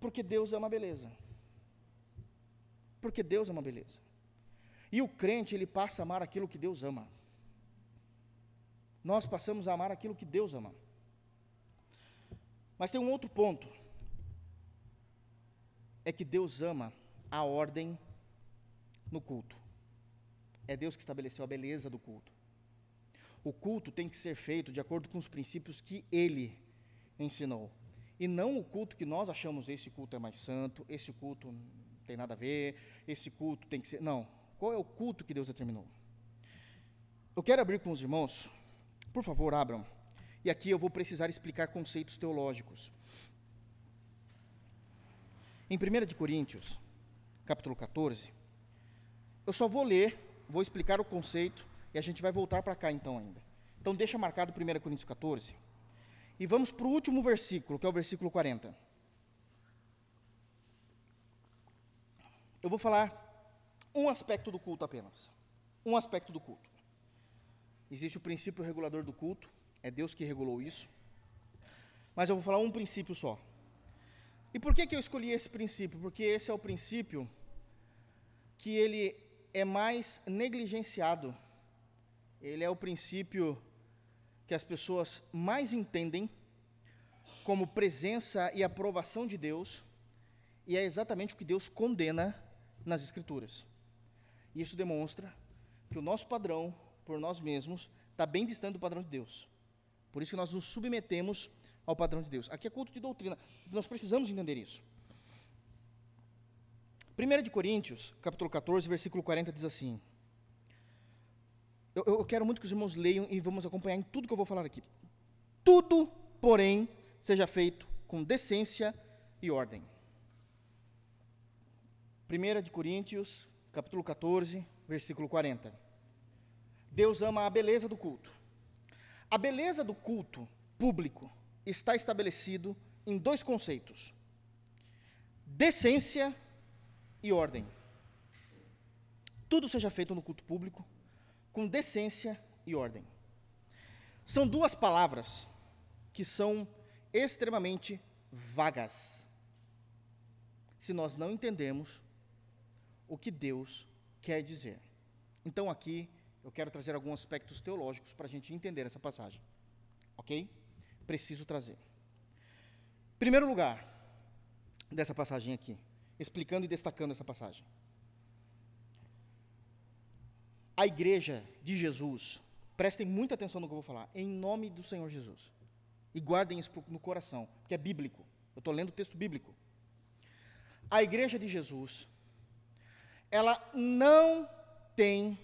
Porque Deus é uma beleza. Porque Deus é uma beleza. E o crente, ele passa a amar aquilo que Deus ama. Nós passamos a amar aquilo que Deus ama. Mas tem um outro ponto. É que Deus ama a ordem no culto. É Deus que estabeleceu a beleza do culto. O culto tem que ser feito de acordo com os princípios que Ele ensinou. E não o culto que nós achamos, esse culto é mais santo, esse culto não tem nada a ver, esse culto tem que ser. Não. Qual é o culto que Deus determinou? Eu quero abrir com os irmãos, por favor, abram. E aqui eu vou precisar explicar conceitos teológicos. Em 1 de Coríntios, capítulo 14, eu só vou ler, vou explicar o conceito e a gente vai voltar para cá então ainda. Então deixa marcado 1 Coríntios 14. E vamos para o último versículo, que é o versículo 40. Eu vou falar um aspecto do culto apenas. Um aspecto do culto. Existe o princípio regulador do culto, é Deus que regulou isso. Mas eu vou falar um princípio só. E por que, que eu escolhi esse princípio? Porque esse é o princípio que ele é mais negligenciado. Ele é o princípio que as pessoas mais entendem como presença e aprovação de Deus, e é exatamente o que Deus condena nas Escrituras. Isso demonstra que o nosso padrão, por nós mesmos, está bem distante do padrão de Deus. Por isso que nós nos submetemos ao padrão de Deus. Aqui é culto de doutrina. Nós precisamos entender isso. 1 de Coríntios, capítulo 14, versículo 40, diz assim: eu, eu quero muito que os irmãos leiam e vamos acompanhar em tudo que eu vou falar aqui. Tudo, porém, seja feito com decência e ordem. 1 de Coríntios, capítulo 14, versículo 40. Deus ama a beleza do culto. A beleza do culto público está estabelecido em dois conceitos: decência e ordem. Tudo seja feito no culto público com decência e ordem. São duas palavras que são extremamente vagas. Se nós não entendemos o que Deus quer dizer. Então, aqui, eu quero trazer alguns aspectos teológicos para a gente entender essa passagem. Ok? Preciso trazer. Primeiro lugar dessa passagem aqui, explicando e destacando essa passagem. A igreja de Jesus, prestem muita atenção no que eu vou falar, em nome do Senhor Jesus. E guardem isso no coração, porque é bíblico. Eu estou lendo o texto bíblico. A igreja de Jesus, ela não tem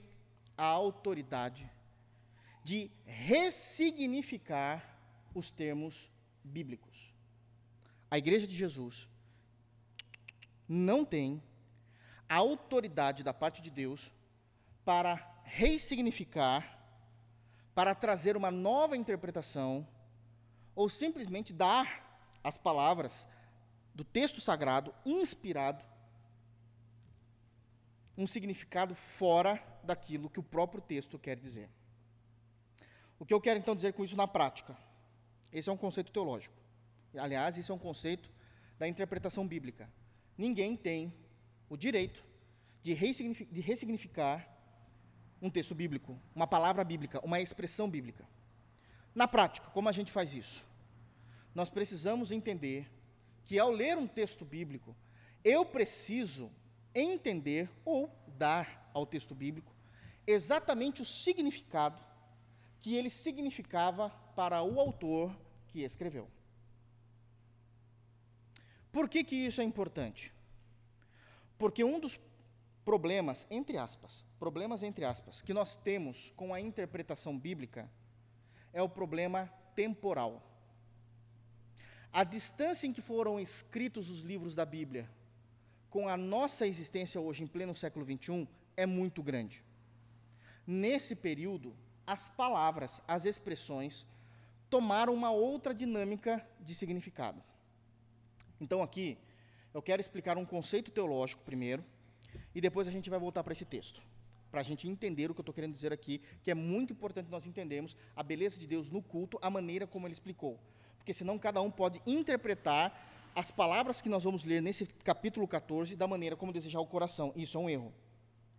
a autoridade de ressignificar os termos bíblicos. A igreja de Jesus não tem a autoridade da parte de Deus para ressignificar, para trazer uma nova interpretação, ou simplesmente dar as palavras do texto sagrado inspirado um significado fora daquilo que o próprio texto quer dizer. O que eu quero então dizer com isso na prática? Esse é um conceito teológico. Aliás, isso é um conceito da interpretação bíblica. Ninguém tem o direito de ressignificar, um texto bíblico, uma palavra bíblica, uma expressão bíblica. Na prática, como a gente faz isso? Nós precisamos entender que ao ler um texto bíblico, eu preciso entender ou dar ao texto bíblico exatamente o significado que ele significava para o autor que escreveu. Por que, que isso é importante? Porque um dos problemas, entre aspas, problemas entre aspas, que nós temos com a interpretação bíblica é o problema temporal. A distância em que foram escritos os livros da Bíblia com a nossa existência hoje em pleno século XXI é muito grande. Nesse período, as palavras, as expressões tomaram uma outra dinâmica de significado. Então, aqui, eu quero explicar um conceito teológico primeiro, e depois a gente vai voltar para esse texto, para a gente entender o que eu estou querendo dizer aqui, que é muito importante nós entendermos a beleza de Deus no culto, a maneira como ele explicou porque senão cada um pode interpretar as palavras que nós vamos ler nesse capítulo 14 da maneira como desejar o coração. Isso é um erro.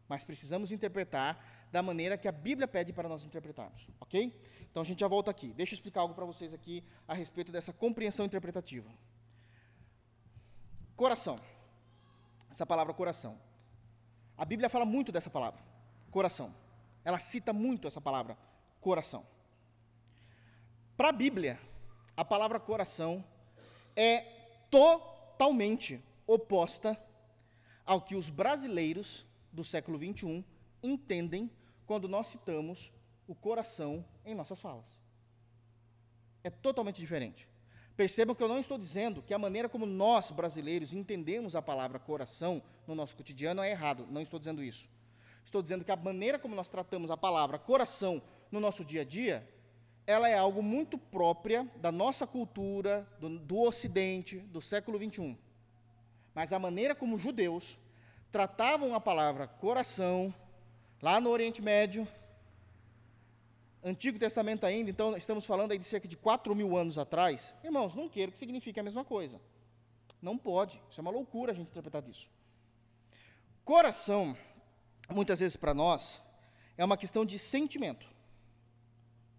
Mas precisamos interpretar da maneira que a Bíblia pede para nós interpretarmos, ok? Então a gente já volta aqui. Deixa eu explicar algo para vocês aqui a respeito dessa compreensão interpretativa. Coração. Essa palavra coração. A Bíblia fala muito dessa palavra, coração. Ela cita muito essa palavra, coração. Para a Bíblia, a palavra coração é totalmente oposta ao que os brasileiros do século XXI entendem quando nós citamos o coração em nossas falas. É totalmente diferente. Percebam que eu não estou dizendo que a maneira como nós, brasileiros, entendemos a palavra coração no nosso cotidiano é errado. Não estou dizendo isso. Estou dizendo que a maneira como nós tratamos a palavra coração no nosso dia a dia ela é algo muito própria da nossa cultura, do, do Ocidente, do século XXI. Mas a maneira como os judeus tratavam a palavra coração, lá no Oriente Médio, Antigo Testamento ainda, então estamos falando aí de cerca de 4 mil anos atrás, irmãos, não quero que signifique a mesma coisa. Não pode, isso é uma loucura a gente interpretar isso. Coração, muitas vezes para nós, é uma questão de sentimento.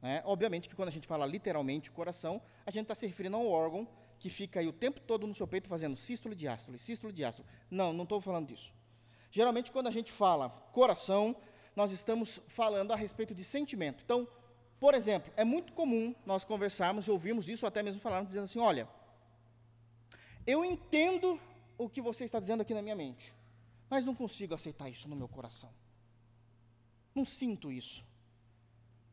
Né? Obviamente que quando a gente fala literalmente coração, a gente está se referindo a um órgão que fica aí o tempo todo no seu peito fazendo sístole, diástole, sístole, diástole. Não, não estou falando disso. Geralmente, quando a gente fala coração, nós estamos falando a respeito de sentimento. Então, por exemplo, é muito comum nós conversarmos e ouvirmos isso, ou até mesmo falarmos dizendo assim: olha, eu entendo o que você está dizendo aqui na minha mente, mas não consigo aceitar isso no meu coração. Não sinto isso.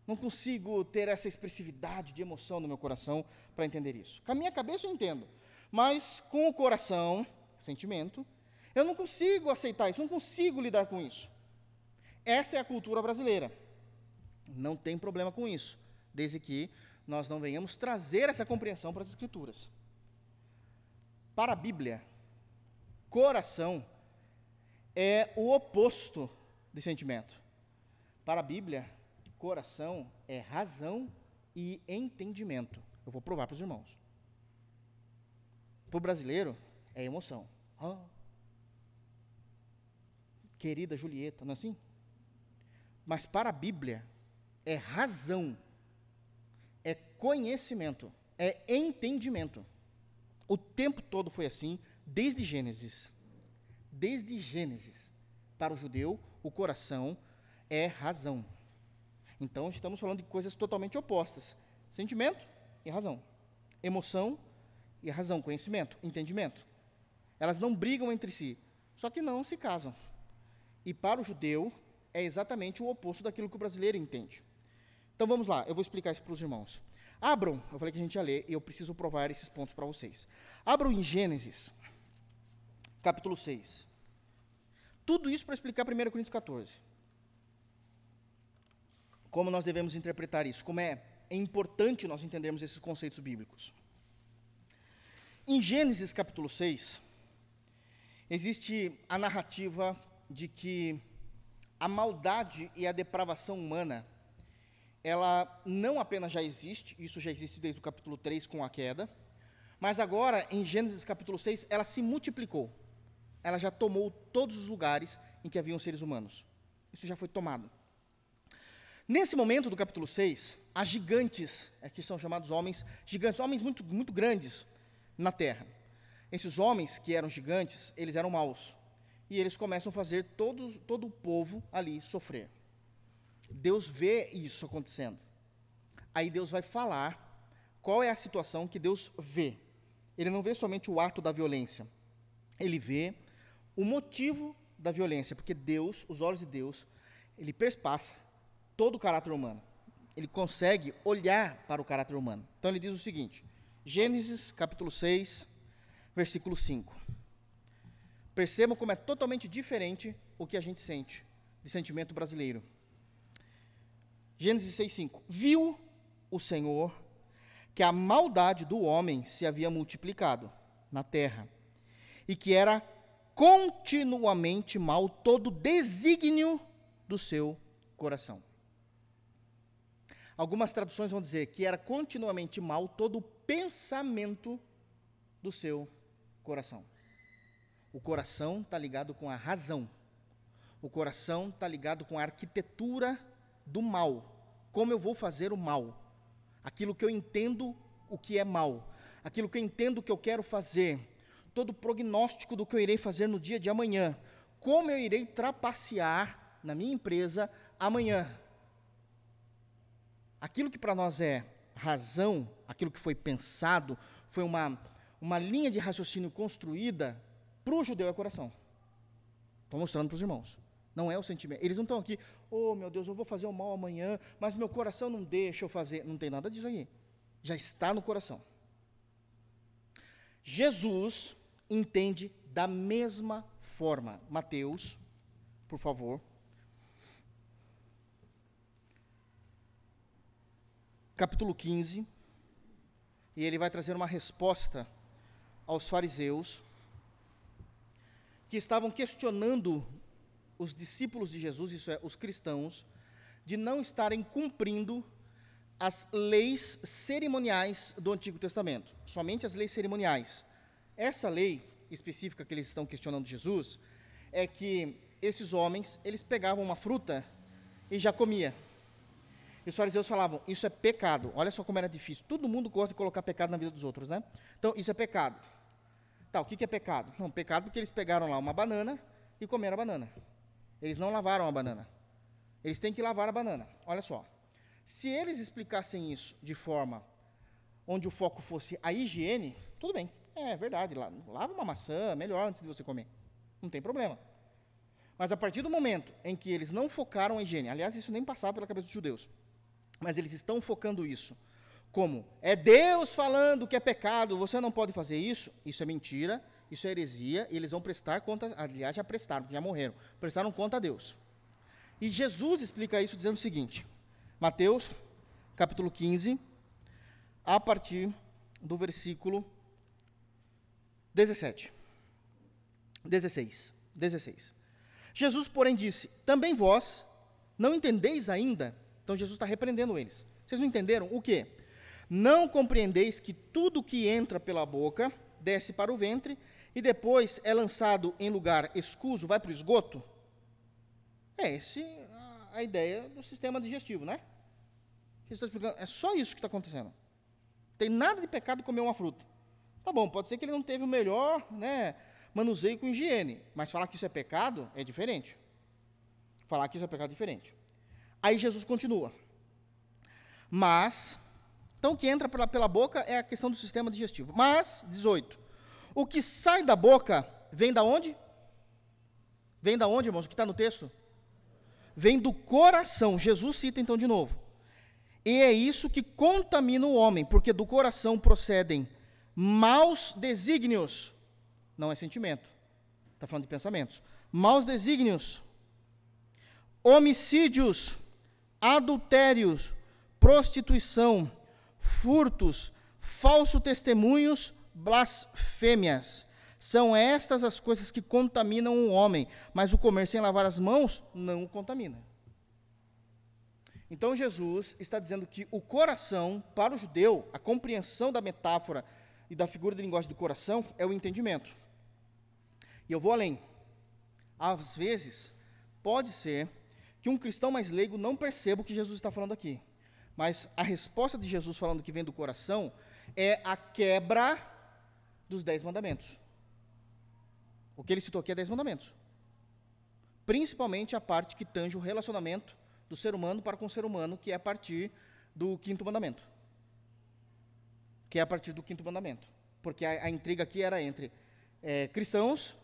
Não consigo ter essa expressividade de emoção no meu coração para entender isso. Com a minha cabeça eu entendo, mas com o coração, sentimento, eu não consigo aceitar isso, não consigo lidar com isso. Essa é a cultura brasileira. Não tem problema com isso, desde que nós não venhamos trazer essa compreensão para as Escrituras. Para a Bíblia, coração é o oposto de sentimento. Para a Bíblia, coração é razão e entendimento. Eu vou provar para os irmãos. Para o brasileiro, é emoção. Oh. querida Julieta, não é assim? Mas para a Bíblia, é razão, é conhecimento, é entendimento. O tempo todo foi assim, desde Gênesis. Desde Gênesis. Para o judeu, o coração é razão. Então, estamos falando de coisas totalmente opostas: sentimento e razão, emoção e razão, conhecimento, entendimento. Elas não brigam entre si, só que não se casam. E para o judeu, é exatamente o oposto daquilo que o brasileiro entende. Então vamos lá, eu vou explicar isso para os irmãos. Abram, eu falei que a gente ia ler e eu preciso provar esses pontos para vocês. Abram em Gênesis, capítulo 6. Tudo isso para explicar 1 Coríntios 14. Como nós devemos interpretar isso, como é, é importante nós entendermos esses conceitos bíblicos. Em Gênesis capítulo 6, existe a narrativa de que a maldade e a depravação humana, ela não apenas já existe, isso já existe desde o capítulo 3 com a queda, mas agora, em Gênesis capítulo 6, ela se multiplicou. Ela já tomou todos os lugares em que haviam seres humanos. Isso já foi tomado. Nesse momento do capítulo 6, há gigantes, é que são chamados homens gigantes, homens muito, muito grandes na terra. Esses homens que eram gigantes, eles eram maus. E eles começam a fazer todos, todo o povo ali sofrer. Deus vê isso acontecendo. Aí Deus vai falar qual é a situação que Deus vê. Ele não vê somente o ato da violência, ele vê o motivo da violência, porque Deus, os olhos de Deus, ele perspassa todo o caráter humano. Ele consegue olhar para o caráter humano. Então ele diz o seguinte: Gênesis capítulo 6, versículo 5. Percebam como é totalmente diferente o que a gente sente de sentimento brasileiro. Gênesis 6:5. Viu o Senhor que a maldade do homem se havia multiplicado na terra e que era continuamente mal todo desígnio do seu coração. Algumas traduções vão dizer que era continuamente mal todo o pensamento do seu coração. O coração está ligado com a razão. O coração está ligado com a arquitetura do mal. Como eu vou fazer o mal? aquilo que eu entendo o que é mal, aquilo que eu entendo que eu quero fazer, todo o prognóstico do que eu irei fazer no dia de amanhã, como eu irei trapacear na minha empresa amanhã. Aquilo que para nós é razão, aquilo que foi pensado, foi uma, uma linha de raciocínio construída, para o judeu é coração. Estou mostrando para os irmãos. Não é o sentimento. Eles não estão aqui, oh meu Deus, eu vou fazer o mal amanhã, mas meu coração não deixa eu fazer. Não tem nada disso aí. Já está no coração. Jesus entende da mesma forma. Mateus, por favor. Capítulo 15. E ele vai trazer uma resposta aos fariseus que estavam questionando os discípulos de Jesus, isso é, os cristãos, de não estarem cumprindo as leis cerimoniais do Antigo Testamento, somente as leis cerimoniais. Essa lei específica que eles estão questionando Jesus é que esses homens, eles pegavam uma fruta e já comia. E os fariseus falavam, isso é pecado. Olha só como era difícil. Todo mundo gosta de colocar pecado na vida dos outros, né? Então, isso é pecado. Tá, o que, que é pecado? Não, pecado porque eles pegaram lá uma banana e comeram a banana. Eles não lavaram a banana. Eles têm que lavar a banana. Olha só. Se eles explicassem isso de forma onde o foco fosse a higiene, tudo bem. É verdade. Lava uma maçã, melhor antes de você comer. Não tem problema. Mas a partir do momento em que eles não focaram a higiene, aliás, isso nem passava pela cabeça dos judeus, mas eles estão focando isso como é Deus falando que é pecado, você não pode fazer isso, isso é mentira, isso é heresia, e eles vão prestar conta, aliás, já prestaram, já morreram, prestaram conta a Deus. E Jesus explica isso dizendo o seguinte, Mateus, capítulo 15, a partir do versículo 17. 16. 16. Jesus, porém, disse: Também vós não entendeis ainda. Então Jesus está repreendendo eles. Vocês não entenderam o quê? Não compreendeis que tudo que entra pela boca desce para o ventre e depois é lançado em lugar escuso, vai para o esgoto? É esse a, a ideia do sistema digestivo, né? Jesus está explicando, é só isso que está acontecendo. Tem nada de pecado comer uma fruta. Tá bom, pode ser que ele não teve o melhor né, manuseio com higiene, mas falar que isso é pecado é diferente. Falar que isso é pecado é diferente. Aí Jesus continua. Mas, então o que entra pela, pela boca é a questão do sistema digestivo. Mas, 18. O que sai da boca vem da onde? Vem da onde, irmãos? O que está no texto? Vem do coração. Jesus cita então de novo. E é isso que contamina o homem, porque do coração procedem maus desígnios. Não é sentimento. Está falando de pensamentos. Maus desígnios, homicídios, adultérios, prostituição, furtos, falso testemunhos, blasfêmias. São estas as coisas que contaminam o homem, mas o comer sem lavar as mãos não o contamina. Então Jesus está dizendo que o coração, para o judeu, a compreensão da metáfora e da figura de linguagem do coração é o entendimento. E eu vou além. Às vezes, pode ser que um cristão mais leigo não perceba o que Jesus está falando aqui. Mas a resposta de Jesus falando que vem do coração é a quebra dos dez mandamentos. O que ele citou aqui é dez mandamentos. Principalmente a parte que tange o relacionamento do ser humano para com o ser humano, que é a partir do quinto mandamento. Que é a partir do quinto mandamento. Porque a, a intriga aqui era entre é, cristãos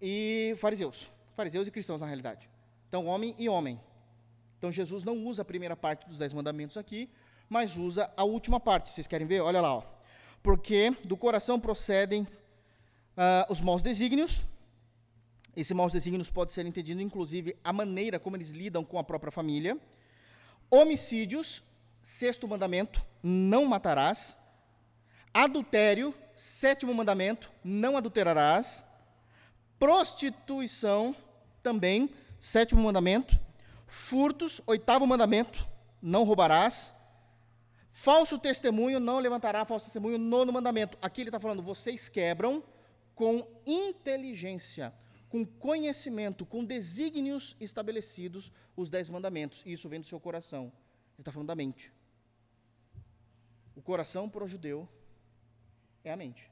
e fariseus. Fariseus e cristãos, na realidade. Então, homem e homem. Então, Jesus não usa a primeira parte dos dez mandamentos aqui, mas usa a última parte. Vocês querem ver? Olha lá. Ó. Porque do coração procedem uh, os maus desígnios. Esses maus desígnios pode ser entendido, inclusive, a maneira como eles lidam com a própria família. Homicídios, sexto mandamento, não matarás. Adultério, sétimo mandamento, não adulterarás. Prostituição, também, sétimo mandamento. Furtos, oitavo mandamento, não roubarás. Falso testemunho, não levantará falso testemunho, nono mandamento. Aqui ele está falando, vocês quebram com inteligência, com conhecimento, com desígnios estabelecidos os dez mandamentos. E isso vem do seu coração. Ele está falando da mente. O coração para o judeu é a mente.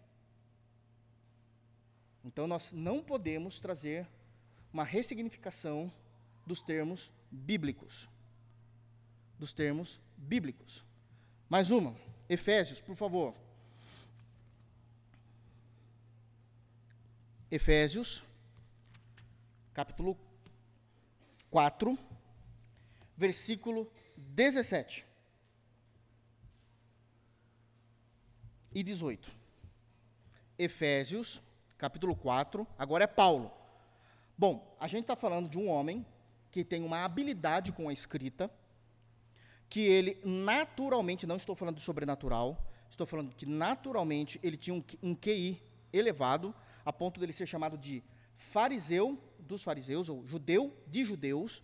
Então nós não podemos trazer uma ressignificação dos termos bíblicos. Dos termos bíblicos. Mais uma, Efésios, por favor. Efésios, capítulo 4, versículo 17 e 18. Efésios, capítulo 4, agora é Paulo. Bom, a gente está falando de um homem que tem uma habilidade com a escrita, que ele naturalmente, não estou falando de sobrenatural, estou falando que naturalmente ele tinha um, QI elevado, a ponto dele ser chamado de fariseu dos fariseus, ou judeu de judeus,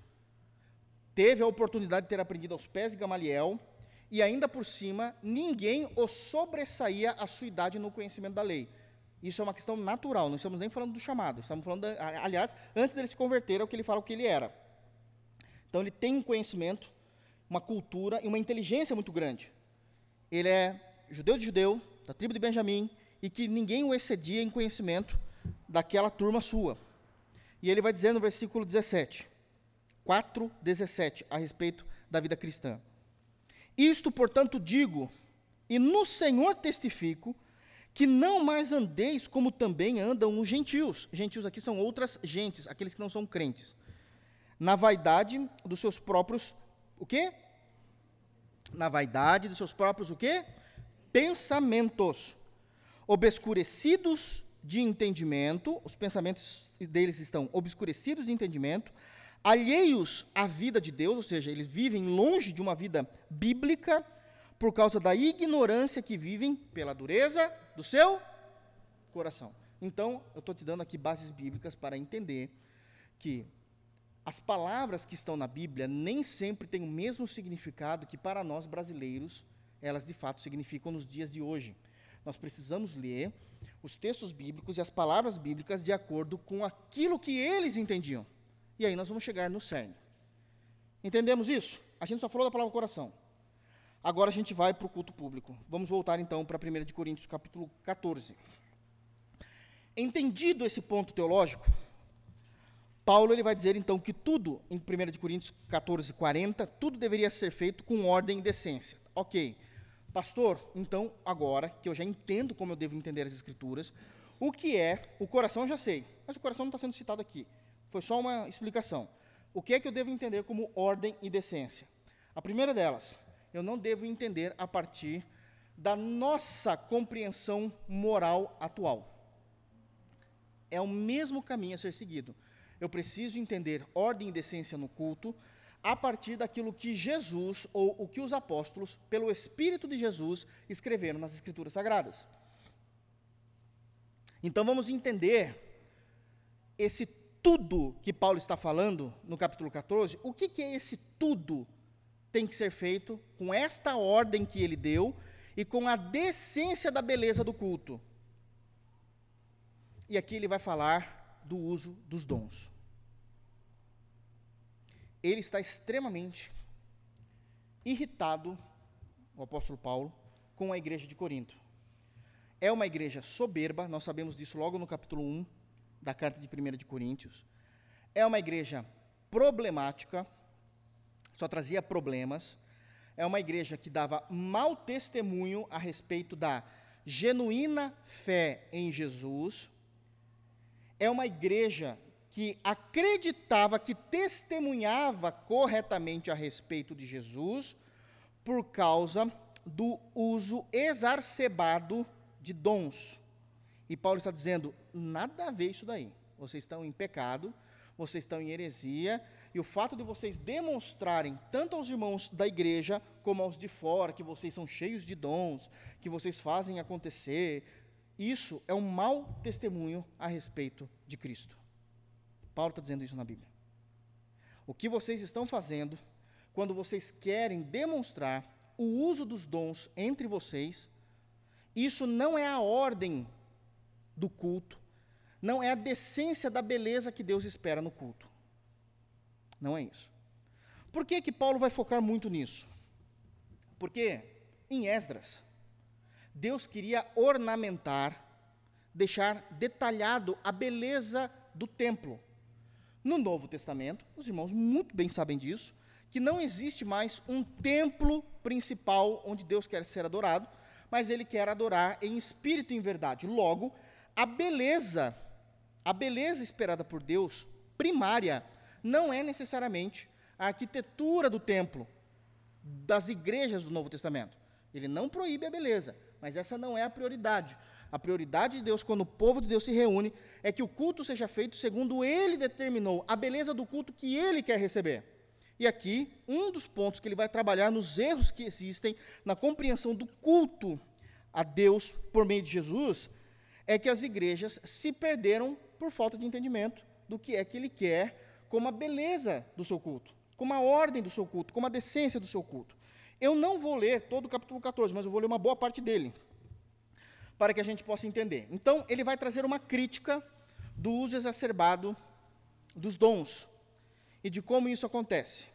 teve a oportunidade de ter aprendido aos pés de Gamaliel, e ainda por cima, ninguém o sobressaía a sua idade no conhecimento da lei. Isso é uma questão natural, não estamos nem falando do chamado, estamos falando, de, aliás, antes dele se converter, é o que ele fala o que ele era. Então ele tem um conhecimento, uma cultura e uma inteligência muito grande. Ele é judeu de judeu, da tribo de Benjamim, e que ninguém o excedia em conhecimento daquela turma sua. E ele vai dizer no versículo 17, 4, 17, a respeito da vida cristã. Isto, portanto, digo, e no Senhor testifico, que não mais andeis como também andam os gentios. Gentios aqui são outras gentes, aqueles que não são crentes. Na vaidade dos seus próprios, o quê? Na vaidade dos seus próprios, o quê? Pensamentos. Obscurecidos de entendimento, os pensamentos deles estão obscurecidos de entendimento, alheios à vida de Deus, ou seja, eles vivem longe de uma vida bíblica, por causa da ignorância que vivem pela dureza do seu coração. Então, eu estou te dando aqui bases bíblicas para entender que as palavras que estão na Bíblia nem sempre têm o mesmo significado que para nós brasileiros elas de fato significam nos dias de hoje. Nós precisamos ler os textos bíblicos e as palavras bíblicas de acordo com aquilo que eles entendiam. E aí nós vamos chegar no cerne. Entendemos isso? A gente só falou da palavra coração. Agora a gente vai para o culto público. Vamos voltar então para 1 Coríntios capítulo 14. Entendido esse ponto teológico, Paulo ele vai dizer então que tudo, em 1 Coríntios 14, 40, tudo deveria ser feito com ordem e decência. Ok, pastor, então agora que eu já entendo como eu devo entender as escrituras, o que é o coração eu já sei, mas o coração não está sendo citado aqui. Foi só uma explicação. O que é que eu devo entender como ordem e decência? A primeira delas, eu não devo entender a partir da nossa compreensão moral atual. É o mesmo caminho a ser seguido. Eu preciso entender ordem e decência no culto a partir daquilo que Jesus ou o que os apóstolos, pelo Espírito de Jesus, escreveram nas Escrituras Sagradas. Então vamos entender esse tudo que Paulo está falando no capítulo 14, o que, que é esse tudo tem que ser feito com esta ordem que ele deu e com a decência da beleza do culto. E aqui ele vai falar do uso dos dons. Ele está extremamente irritado, o apóstolo Paulo, com a igreja de Corinto. É uma igreja soberba, nós sabemos disso logo no capítulo 1, da carta de 1 de Coríntios. É uma igreja problemática, só trazia problemas. É uma igreja que dava mau testemunho a respeito da genuína fé em Jesus. É uma igreja que acreditava, que testemunhava corretamente a respeito de Jesus, por causa do uso exacerbado de dons. E Paulo está dizendo: nada a ver isso daí. Vocês estão em pecado, vocês estão em heresia, e o fato de vocês demonstrarem, tanto aos irmãos da igreja, como aos de fora, que vocês são cheios de dons, que vocês fazem acontecer, isso é um mau testemunho a respeito de Cristo. Paulo está dizendo isso na Bíblia. O que vocês estão fazendo, quando vocês querem demonstrar o uso dos dons entre vocês, isso não é a ordem do culto, não é a decência da beleza que Deus espera no culto. Não é isso. Por que, que Paulo vai focar muito nisso? Porque em Esdras, Deus queria ornamentar, deixar detalhado a beleza do templo. No Novo Testamento, os irmãos muito bem sabem disso, que não existe mais um templo principal onde Deus quer ser adorado, mas ele quer adorar em espírito e em verdade. Logo, a beleza, a beleza esperada por Deus, primária, não é necessariamente a arquitetura do templo, das igrejas do Novo Testamento. Ele não proíbe a beleza, mas essa não é a prioridade. A prioridade de Deus, quando o povo de Deus se reúne, é que o culto seja feito segundo ele determinou, a beleza do culto que ele quer receber. E aqui, um dos pontos que ele vai trabalhar nos erros que existem na compreensão do culto a Deus por meio de Jesus, é que as igrejas se perderam por falta de entendimento do que é que ele quer como a beleza do seu culto, como a ordem do seu culto, como a decência do seu culto. Eu não vou ler todo o capítulo 14, mas eu vou ler uma boa parte dele, para que a gente possa entender. Então, ele vai trazer uma crítica do uso exacerbado dos dons e de como isso acontece.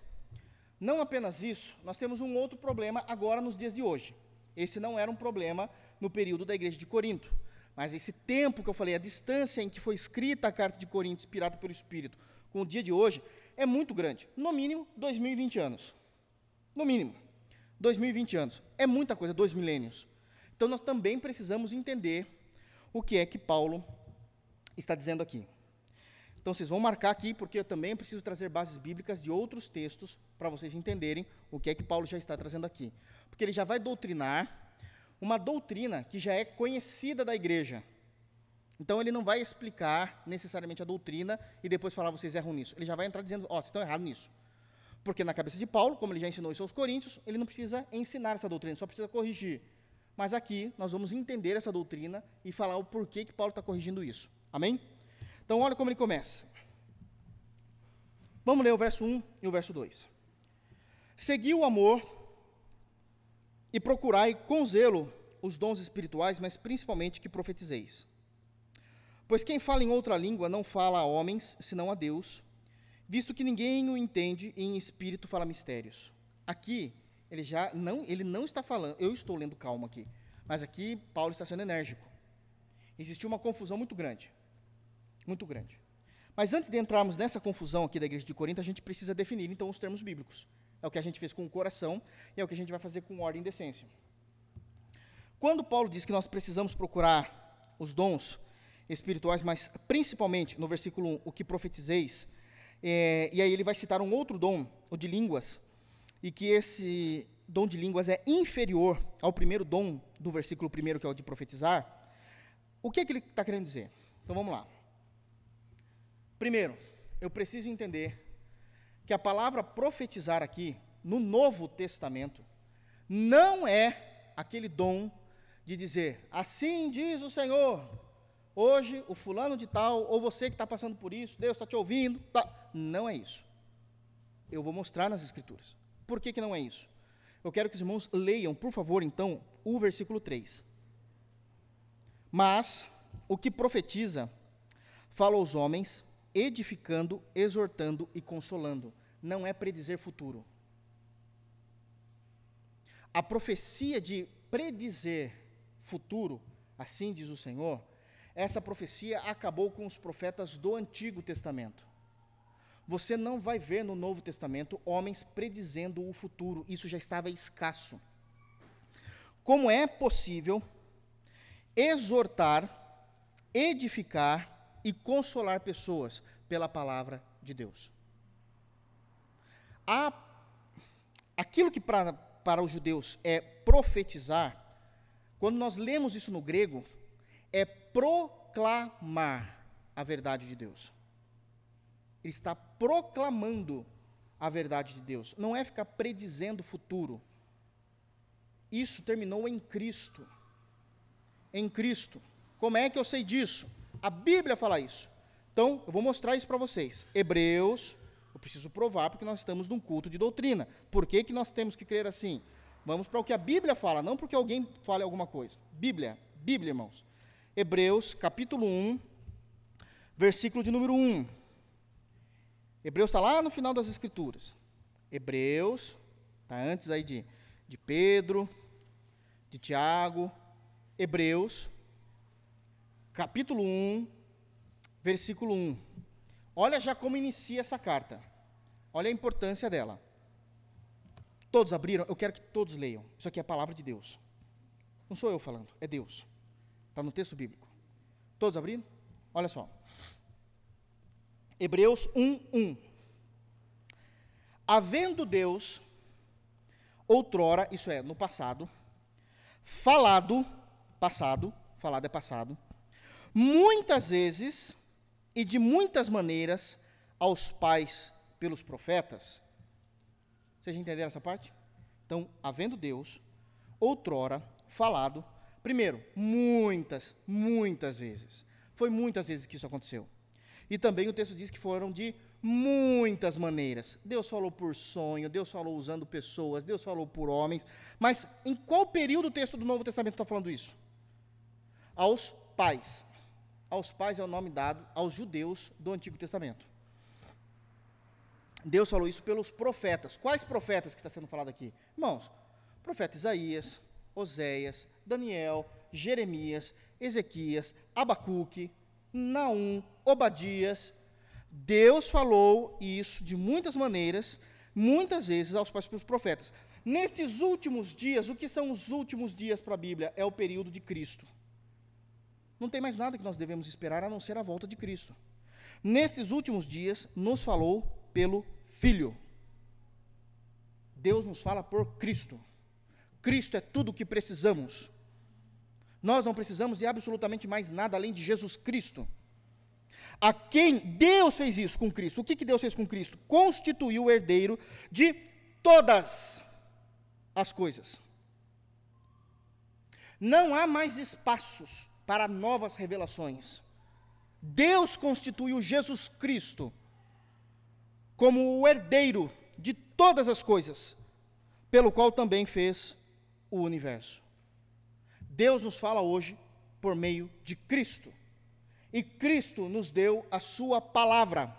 Não apenas isso, nós temos um outro problema agora nos dias de hoje. Esse não era um problema no período da igreja de Corinto. Mas esse tempo que eu falei, a distância em que foi escrita a carta de Coríntios, inspirada pelo Espírito, com o dia de hoje, é muito grande. No mínimo, 2020 anos. No mínimo, 2020 anos. É muita coisa, dois milênios. Então, nós também precisamos entender o que é que Paulo está dizendo aqui. Então, vocês vão marcar aqui, porque eu também preciso trazer bases bíblicas de outros textos para vocês entenderem o que é que Paulo já está trazendo aqui. Porque ele já vai doutrinar uma doutrina que já é conhecida da igreja. Então ele não vai explicar necessariamente a doutrina e depois falar vocês erram nisso. Ele já vai entrar dizendo, ó, oh, vocês estão errados nisso. Porque na cabeça de Paulo, como ele já ensinou isso aos coríntios, ele não precisa ensinar essa doutrina, só precisa corrigir. Mas aqui nós vamos entender essa doutrina e falar o porquê que Paulo está corrigindo isso. Amém? Então olha como ele começa. Vamos ler o verso 1 e o verso 2. Segui o amor e procurai com zelo os dons espirituais, mas principalmente que profetizeis. Pois quem fala em outra língua não fala a homens, senão a Deus, visto que ninguém o entende e em espírito fala mistérios. Aqui, ele já não, ele não está falando, eu estou lendo calma aqui, mas aqui Paulo está sendo enérgico. Existiu uma confusão muito grande. Muito grande. Mas antes de entrarmos nessa confusão aqui da igreja de Corinto, a gente precisa definir então os termos bíblicos. É o que a gente fez com o coração e é o que a gente vai fazer com ordem e decência. Quando Paulo diz que nós precisamos procurar os dons espirituais, mas principalmente no versículo 1, o que profetizeis, é, e aí ele vai citar um outro dom, o de línguas, e que esse dom de línguas é inferior ao primeiro dom do versículo 1, que é o de profetizar, o que, é que ele está querendo dizer? Então vamos lá. Primeiro, eu preciso entender que a palavra profetizar aqui, no Novo Testamento, não é aquele dom de dizer, assim diz o Senhor, hoje o fulano de tal, ou você que está passando por isso, Deus está te ouvindo. Tá. Não é isso. Eu vou mostrar nas Escrituras. Por que, que não é isso? Eu quero que os irmãos leiam, por favor, então, o versículo 3. Mas o que profetiza fala aos homens, edificando, exortando e consolando. Não é predizer futuro. A profecia de predizer futuro, assim diz o Senhor, essa profecia acabou com os profetas do Antigo Testamento. Você não vai ver no Novo Testamento homens predizendo o futuro, isso já estava escasso. Como é possível exortar, edificar e consolar pessoas pela palavra de Deus? Há, aquilo que para, para os judeus é profetizar, quando nós lemos isso no grego, é proclamar a verdade de Deus. Ele está proclamando a verdade de Deus. Não é ficar predizendo o futuro. Isso terminou em Cristo. Em Cristo. Como é que eu sei disso? A Bíblia fala isso. Então, eu vou mostrar isso para vocês. Hebreus, eu preciso provar porque nós estamos num culto de doutrina. Por que, que nós temos que crer assim? Vamos para o que a Bíblia fala, não porque alguém fale alguma coisa. Bíblia, Bíblia, irmãos. Hebreus, capítulo 1, versículo de número 1. Hebreus está lá no final das Escrituras. Hebreus, está antes aí de, de Pedro, de Tiago. Hebreus, capítulo 1, versículo 1. Olha já como inicia essa carta. Olha a importância dela. Todos abriram? Eu quero que todos leiam. Isso aqui é a palavra de Deus. Não sou eu falando, é Deus. Está no texto bíblico. Todos abriram? Olha só. Hebreus 1, 1. Havendo Deus, outrora, isso é, no passado, falado, passado, falado é passado, muitas vezes e de muitas maneiras aos pais pelos profetas. Vocês entenderam essa parte? Então, havendo Deus, outrora, falado, primeiro, muitas, muitas vezes. Foi muitas vezes que isso aconteceu. E também o texto diz que foram de muitas maneiras. Deus falou por sonho, Deus falou usando pessoas, Deus falou por homens. Mas em qual período o texto do Novo Testamento está falando isso? Aos pais. Aos pais é o nome dado aos judeus do Antigo Testamento. Deus falou isso pelos profetas. Quais profetas que está sendo falado aqui? Irmãos, profeta Isaías, Oséias, Daniel, Jeremias, Ezequias, Abacuque, Naum, Obadias. Deus falou isso de muitas maneiras, muitas vezes aos pelos profetas. Nestes últimos dias, o que são os últimos dias para a Bíblia? É o período de Cristo. Não tem mais nada que nós devemos esperar a não ser a volta de Cristo. Nesses últimos dias, nos falou pelo Filho. Deus nos fala por Cristo. Cristo é tudo o que precisamos. Nós não precisamos de absolutamente mais nada além de Jesus Cristo. A quem Deus fez isso com Cristo? O que, que Deus fez com Cristo? Constituiu o herdeiro de todas as coisas. Não há mais espaços para novas revelações. Deus constituiu Jesus Cristo como o herdeiro de todas as coisas, pelo qual também fez o universo. Deus nos fala hoje por meio de Cristo. E Cristo nos deu a sua palavra.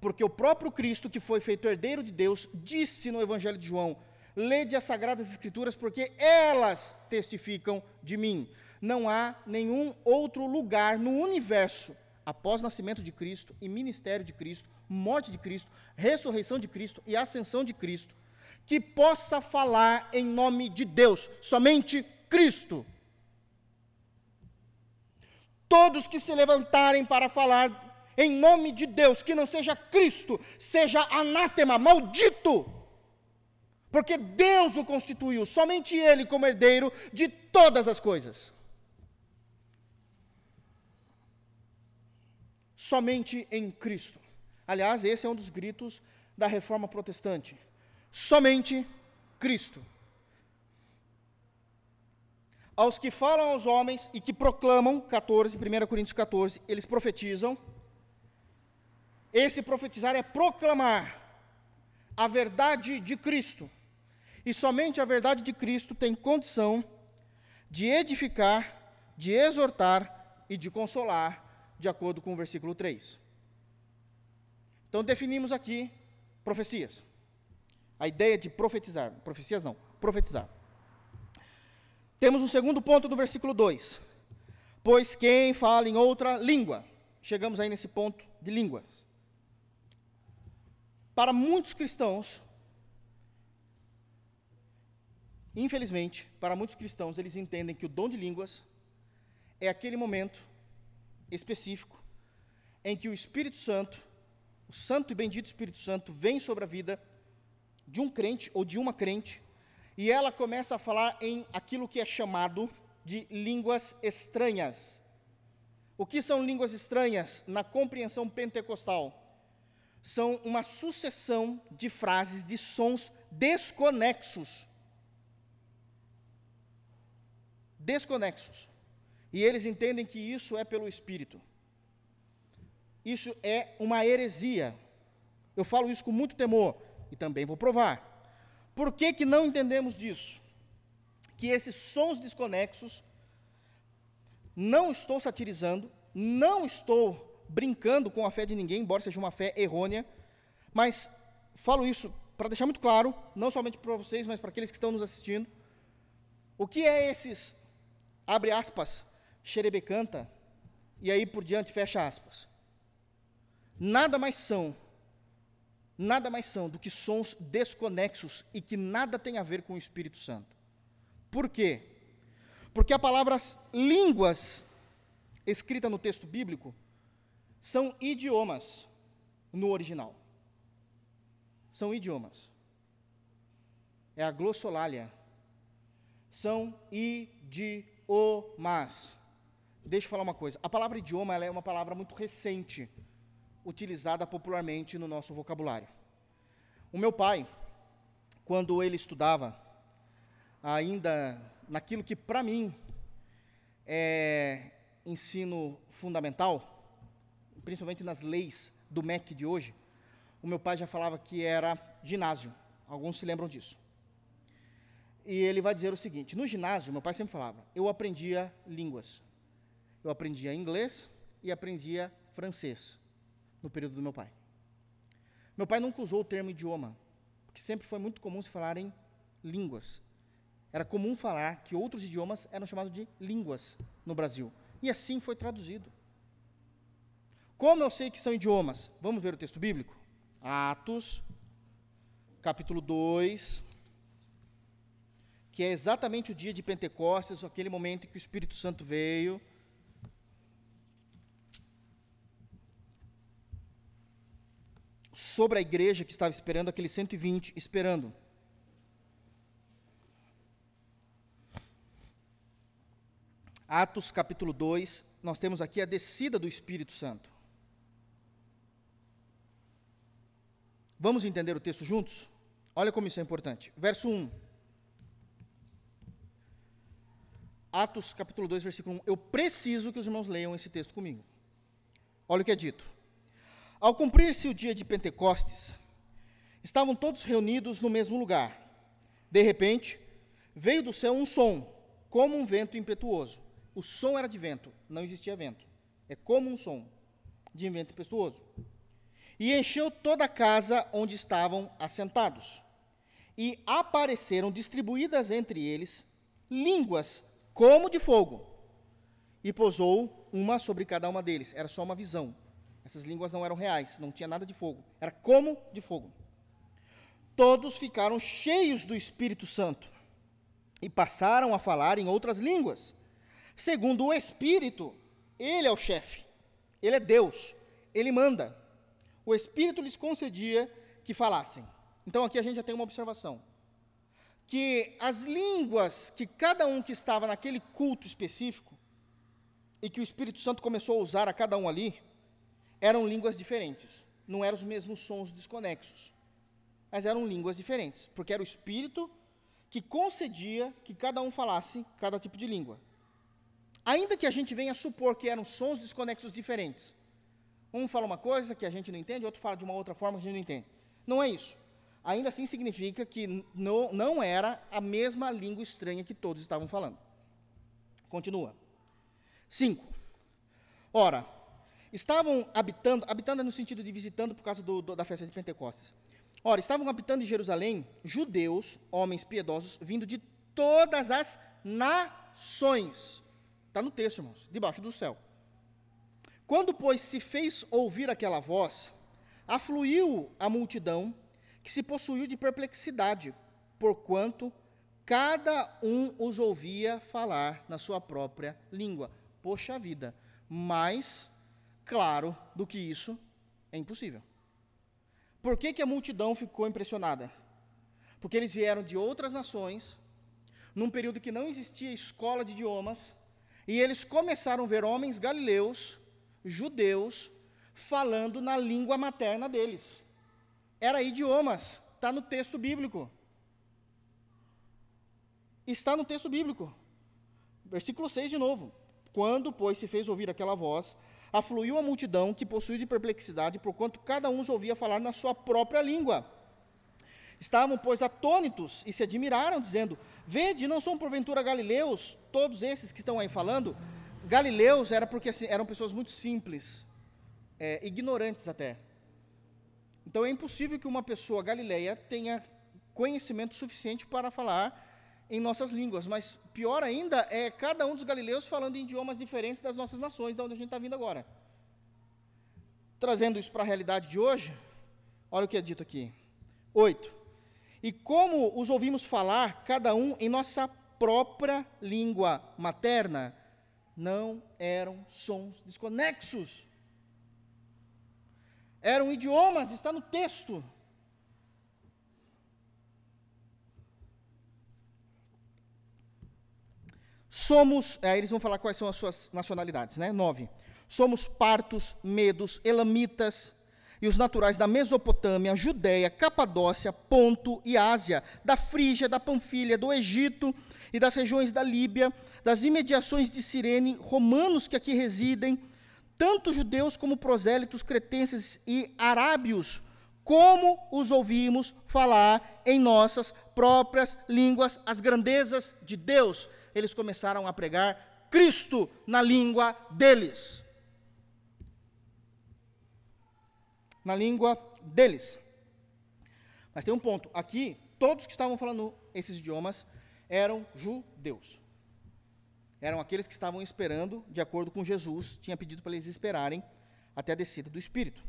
Porque o próprio Cristo, que foi feito herdeiro de Deus, disse no Evangelho de João: Lede as Sagradas Escrituras, porque elas testificam de mim. Não há nenhum outro lugar no universo, após nascimento de Cristo e ministério de Cristo, morte de Cristo, ressurreição de Cristo e ascensão de Cristo, que possa falar em nome de Deus, somente Cristo. Todos que se levantarem para falar em nome de Deus, que não seja Cristo, seja anátema, maldito, porque Deus o constituiu, somente Ele como herdeiro de todas as coisas. Somente em Cristo. Aliás, esse é um dos gritos da reforma protestante. Somente Cristo. Aos que falam aos homens e que proclamam, 14, 1 Coríntios 14, eles profetizam. Esse profetizar é proclamar a verdade de Cristo. E somente a verdade de Cristo tem condição de edificar, de exortar e de consolar, de acordo com o versículo 3. Então definimos aqui profecias. A ideia de profetizar. Profecias não, profetizar. Temos um segundo ponto no versículo 2. Pois quem fala em outra língua. Chegamos aí nesse ponto de línguas. Para muitos cristãos, infelizmente, para muitos cristãos, eles entendem que o dom de línguas é aquele momento específico em que o Espírito Santo o Santo e Bendito Espírito Santo vem sobre a vida de um crente ou de uma crente e ela começa a falar em aquilo que é chamado de línguas estranhas. O que são línguas estranhas na compreensão pentecostal? São uma sucessão de frases, de sons desconexos. Desconexos. E eles entendem que isso é pelo Espírito. Isso é uma heresia. Eu falo isso com muito temor e também vou provar. Por que, que não entendemos disso? Que esses sons desconexos, não estou satirizando, não estou brincando com a fé de ninguém, embora seja uma fé errônea, mas falo isso para deixar muito claro, não somente para vocês, mas para aqueles que estão nos assistindo. O que é esses, abre aspas, xerebecanta, e aí por diante fecha aspas? nada mais são, nada mais são do que sons desconexos e que nada tem a ver com o Espírito Santo. Por quê? Porque a palavra línguas, escrita no texto bíblico, são idiomas no original. São idiomas. É a glossolalia. São idiomas. Deixa eu falar uma coisa. A palavra idioma é uma palavra muito recente utilizada popularmente no nosso vocabulário. O meu pai, quando ele estudava, ainda naquilo que para mim é ensino fundamental, principalmente nas leis do MEC de hoje, o meu pai já falava que era ginásio. Alguns se lembram disso. E ele vai dizer o seguinte: no ginásio, meu pai sempre falava, eu aprendia línguas. Eu aprendia inglês e aprendia francês no período do meu pai. Meu pai nunca usou o termo idioma, porque sempre foi muito comum se falar em línguas. Era comum falar que outros idiomas eram chamados de línguas no Brasil. E assim foi traduzido. Como eu sei que são idiomas? Vamos ver o texto bíblico? Atos, capítulo 2, que é exatamente o dia de Pentecostes, aquele momento em que o Espírito Santo veio sobre a igreja que estava esperando, aqueles 120 esperando. Atos capítulo 2, nós temos aqui a descida do Espírito Santo. Vamos entender o texto juntos? Olha como isso é importante. Verso 1. Atos capítulo 2, versículo 1. Eu preciso que os irmãos leiam esse texto comigo. Olha o que é dito. Ao cumprir-se o dia de Pentecostes, estavam todos reunidos no mesmo lugar. De repente, veio do céu um som, como um vento impetuoso. O som era de vento, não existia vento. É como um som de vento impetuoso. e encheu toda a casa onde estavam assentados. E apareceram distribuídas entre eles línguas como de fogo, e pousou uma sobre cada uma deles. Era só uma visão. Essas línguas não eram reais, não tinha nada de fogo. Era como de fogo. Todos ficaram cheios do Espírito Santo e passaram a falar em outras línguas. Segundo o Espírito, ele é o chefe, ele é Deus, ele manda. O Espírito lhes concedia que falassem. Então aqui a gente já tem uma observação. Que as línguas que cada um que estava naquele culto específico, e que o Espírito Santo começou a usar a cada um ali, eram línguas diferentes. Não eram os mesmos sons desconexos. Mas eram línguas diferentes. Porque era o Espírito que concedia que cada um falasse cada tipo de língua. Ainda que a gente venha supor que eram sons desconexos diferentes. Um fala uma coisa que a gente não entende, outro fala de uma outra forma que a gente não entende. Não é isso. Ainda assim significa que não, não era a mesma língua estranha que todos estavam falando. Continua. 5. Ora, estavam habitando, habitando no sentido de visitando por causa do, do, da festa de Pentecostes. Ora, estavam habitando em Jerusalém judeus, homens piedosos, vindo de todas as nações. Está no texto, irmãos, debaixo do céu. Quando, pois, se fez ouvir aquela voz, afluiu a multidão, que se possuiu de perplexidade, porquanto cada um os ouvia falar na sua própria língua. Poxa vida, mais claro do que isso é impossível. Por que, que a multidão ficou impressionada? Porque eles vieram de outras nações, num período que não existia escola de idiomas, e eles começaram a ver homens galileus, judeus, falando na língua materna deles. Era idiomas, está no texto bíblico. Está no texto bíblico. Versículo 6 de novo. Quando, pois, se fez ouvir aquela voz, afluiu a multidão que possui de perplexidade, porquanto cada um os ouvia falar na sua própria língua. Estavam, pois, atônitos e se admiraram, dizendo: Vede, não são porventura galileus, todos esses que estão aí falando? Galileus era porque assim, eram pessoas muito simples, é, ignorantes até. Então é impossível que uma pessoa galileia tenha conhecimento suficiente para falar em nossas línguas, mas pior ainda é cada um dos galileus falando em idiomas diferentes das nossas nações, de onde a gente está vindo agora. Trazendo isso para a realidade de hoje, olha o que é dito aqui. 8. E como os ouvimos falar, cada um em nossa própria língua materna, não eram sons desconexos. Eram idiomas, está no texto. Somos, aí eles vão falar quais são as suas nacionalidades, né? Nove. Somos partos, medos, elamitas, e os naturais da Mesopotâmia, Judéia, Capadócia, Ponto e Ásia, da Frígia, da Panfilha, do Egito e das regiões da Líbia, das imediações de Cirene, romanos que aqui residem, tanto judeus como prosélitos, cretenses e arábios, como os ouvimos falar em nossas próprias línguas as grandezas de Deus eles começaram a pregar Cristo na língua deles. Na língua deles. Mas tem um ponto. Aqui, todos que estavam falando esses idiomas eram judeus. Eram aqueles que estavam esperando, de acordo com Jesus, tinha pedido para eles esperarem até a descida do Espírito.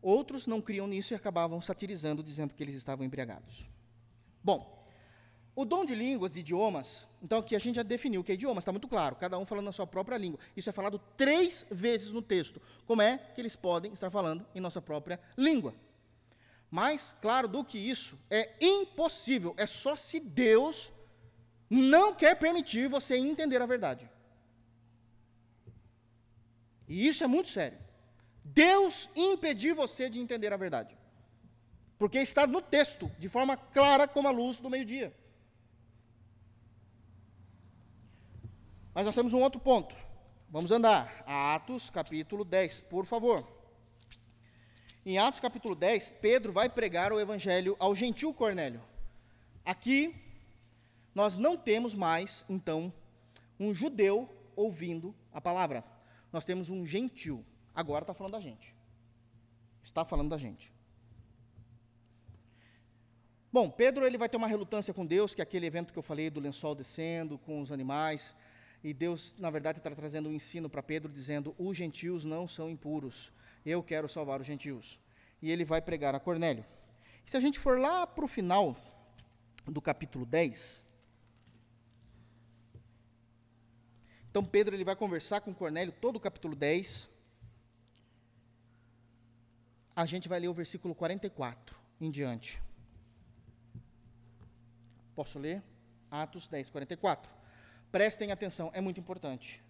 Outros não criam nisso e acabavam satirizando, dizendo que eles estavam embriagados. Bom, o dom de línguas, de idiomas, então aqui a gente já definiu que é idioma, está muito claro, cada um falando na sua própria língua. Isso é falado três vezes no texto. Como é que eles podem estar falando em nossa própria língua? Mais claro do que isso, é impossível, é só se Deus não quer permitir você entender a verdade. E isso é muito sério. Deus impedir você de entender a verdade. Porque está no texto, de forma clara como a luz do meio-dia. Mas nós temos um outro ponto. Vamos andar. Atos capítulo 10, por favor. Em Atos capítulo 10, Pedro vai pregar o evangelho ao gentil Cornélio. Aqui, nós não temos mais, então, um judeu ouvindo a palavra. nós temos um gentil. Agora está falando da gente. Está falando da gente. Bom, Pedro ele vai ter uma relutância com Deus, que é aquele evento que eu falei do lençol descendo com os animais. E Deus, na verdade, está trazendo um ensino para Pedro, dizendo: os gentios não são impuros. Eu quero salvar os gentios. E ele vai pregar a Cornélio. Se a gente for lá para o final do capítulo 10, então Pedro ele vai conversar com Cornélio todo o capítulo 10. A gente vai ler o versículo 44 em diante. Posso ler? Atos 10, 44. Prestem atenção, é muito importante.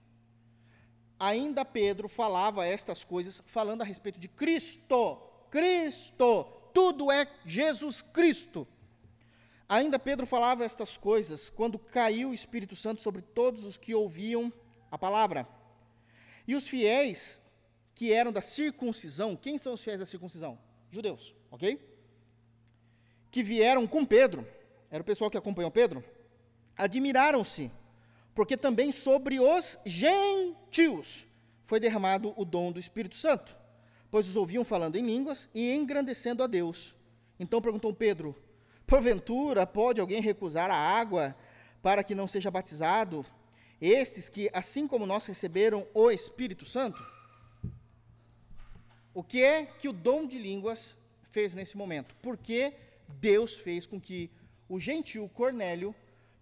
Ainda Pedro falava estas coisas, falando a respeito de Cristo. Cristo, tudo é Jesus Cristo. Ainda Pedro falava estas coisas quando caiu o Espírito Santo sobre todos os que ouviam a palavra. E os fiéis que eram da circuncisão, quem são os fiéis da circuncisão? Judeus, ok? Que vieram com Pedro, era o pessoal que acompanhou Pedro, admiraram-se, porque também sobre os gentios foi derramado o dom do Espírito Santo, pois os ouviam falando em línguas e engrandecendo a Deus. Então perguntou Pedro: Porventura, pode alguém recusar a água para que não seja batizado? Estes que, assim como nós, receberam o Espírito Santo? O que é que o dom de línguas fez nesse momento? Porque Deus fez com que o gentil Cornélio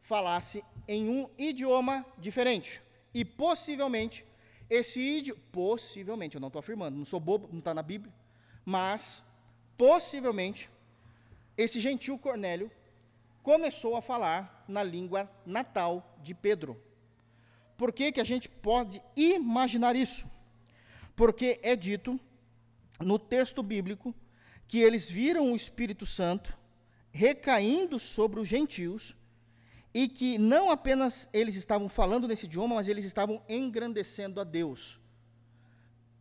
falasse em um idioma diferente. E possivelmente, esse idioma, possivelmente, eu não estou afirmando, não sou bobo, não está na Bíblia, mas possivelmente esse gentil Cornélio começou a falar na língua natal de Pedro. Por que, que a gente pode imaginar isso? Porque é dito no texto bíblico que eles viram o Espírito Santo recaindo sobre os gentios e que não apenas eles estavam falando nesse idioma, mas eles estavam engrandecendo a Deus.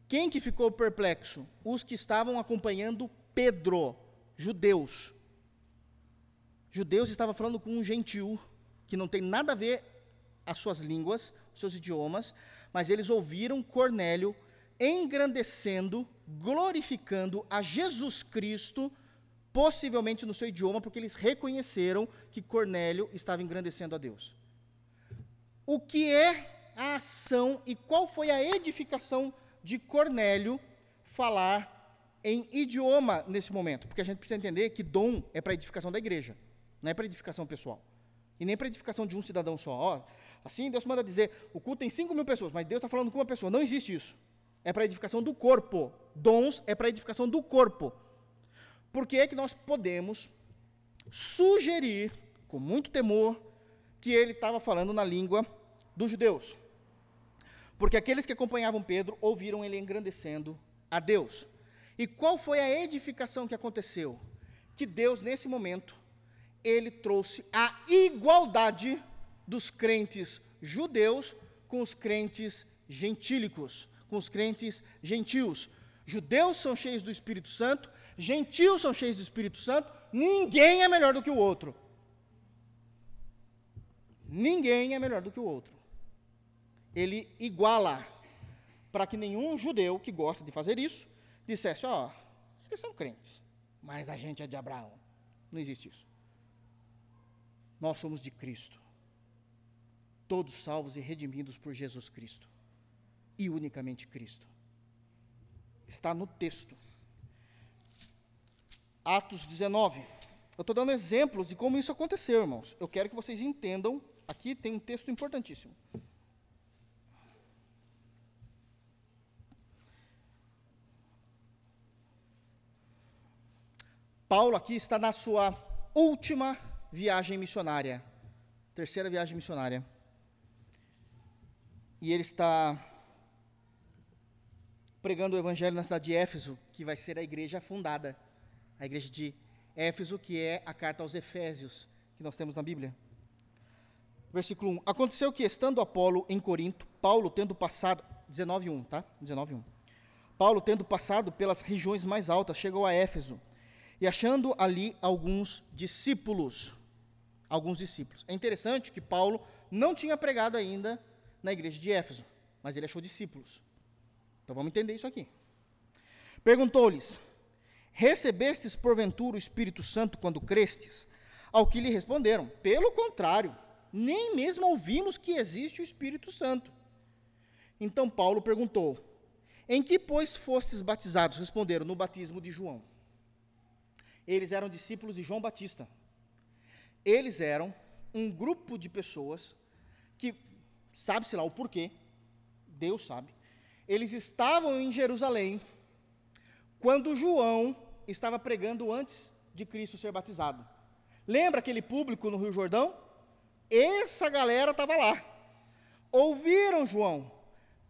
Quem que ficou perplexo? Os que estavam acompanhando Pedro, judeus judeus estava falando com um gentil, que não tem nada a ver as suas línguas, seus idiomas, mas eles ouviram Cornélio engrandecendo, glorificando a Jesus Cristo, possivelmente no seu idioma, porque eles reconheceram que Cornélio estava engrandecendo a Deus. O que é a ação e qual foi a edificação de Cornélio falar em idioma nesse momento? Porque a gente precisa entender que dom é para edificação da igreja. Não é para edificação pessoal. E nem para edificação de um cidadão só. Ó, assim, Deus manda dizer: o culto tem 5 mil pessoas, mas Deus está falando com uma pessoa. Não existe isso. É para edificação do corpo. Dons é para edificação do corpo. Por que é que nós podemos sugerir, com muito temor, que ele estava falando na língua dos judeus? Porque aqueles que acompanhavam Pedro ouviram ele engrandecendo a Deus. E qual foi a edificação que aconteceu? Que Deus, nesse momento, ele trouxe a igualdade dos crentes judeus com os crentes gentílicos, com os crentes gentios. Judeus são cheios do Espírito Santo, gentios são cheios do Espírito Santo, ninguém é melhor do que o outro. Ninguém é melhor do que o outro. Ele iguala, para que nenhum judeu que gosta de fazer isso dissesse: Ó, oh, eles são crentes, mas a gente é de Abraão. Não existe isso. Nós somos de Cristo. Todos salvos e redimidos por Jesus Cristo. E unicamente Cristo. Está no texto. Atos 19. Eu estou dando exemplos de como isso aconteceu, irmãos. Eu quero que vocês entendam. Aqui tem um texto importantíssimo. Paulo aqui está na sua última viagem missionária, terceira viagem missionária. E ele está pregando o evangelho na cidade de Éfeso, que vai ser a igreja fundada, a igreja de Éfeso, que é a carta aos Efésios, que nós temos na Bíblia. Versículo 1. Aconteceu que, estando Apolo em Corinto, Paulo tendo passado, 19.1, tá? 19.1. Paulo tendo passado pelas regiões mais altas, chegou a Éfeso, e achando ali alguns discípulos, alguns discípulos. É interessante que Paulo não tinha pregado ainda na igreja de Éfeso, mas ele achou discípulos. Então vamos entender isso aqui. Perguntou-lhes: Recebestes porventura o Espírito Santo quando crestes? Ao que lhe responderam: Pelo contrário, nem mesmo ouvimos que existe o Espírito Santo. Então Paulo perguntou: Em que, pois, fostes batizados? Responderam: No batismo de João. Eles eram discípulos de João Batista. Eles eram um grupo de pessoas que, sabe-se lá o porquê, Deus sabe, eles estavam em Jerusalém quando João estava pregando antes de Cristo ser batizado. Lembra aquele público no Rio Jordão? Essa galera estava lá. Ouviram João,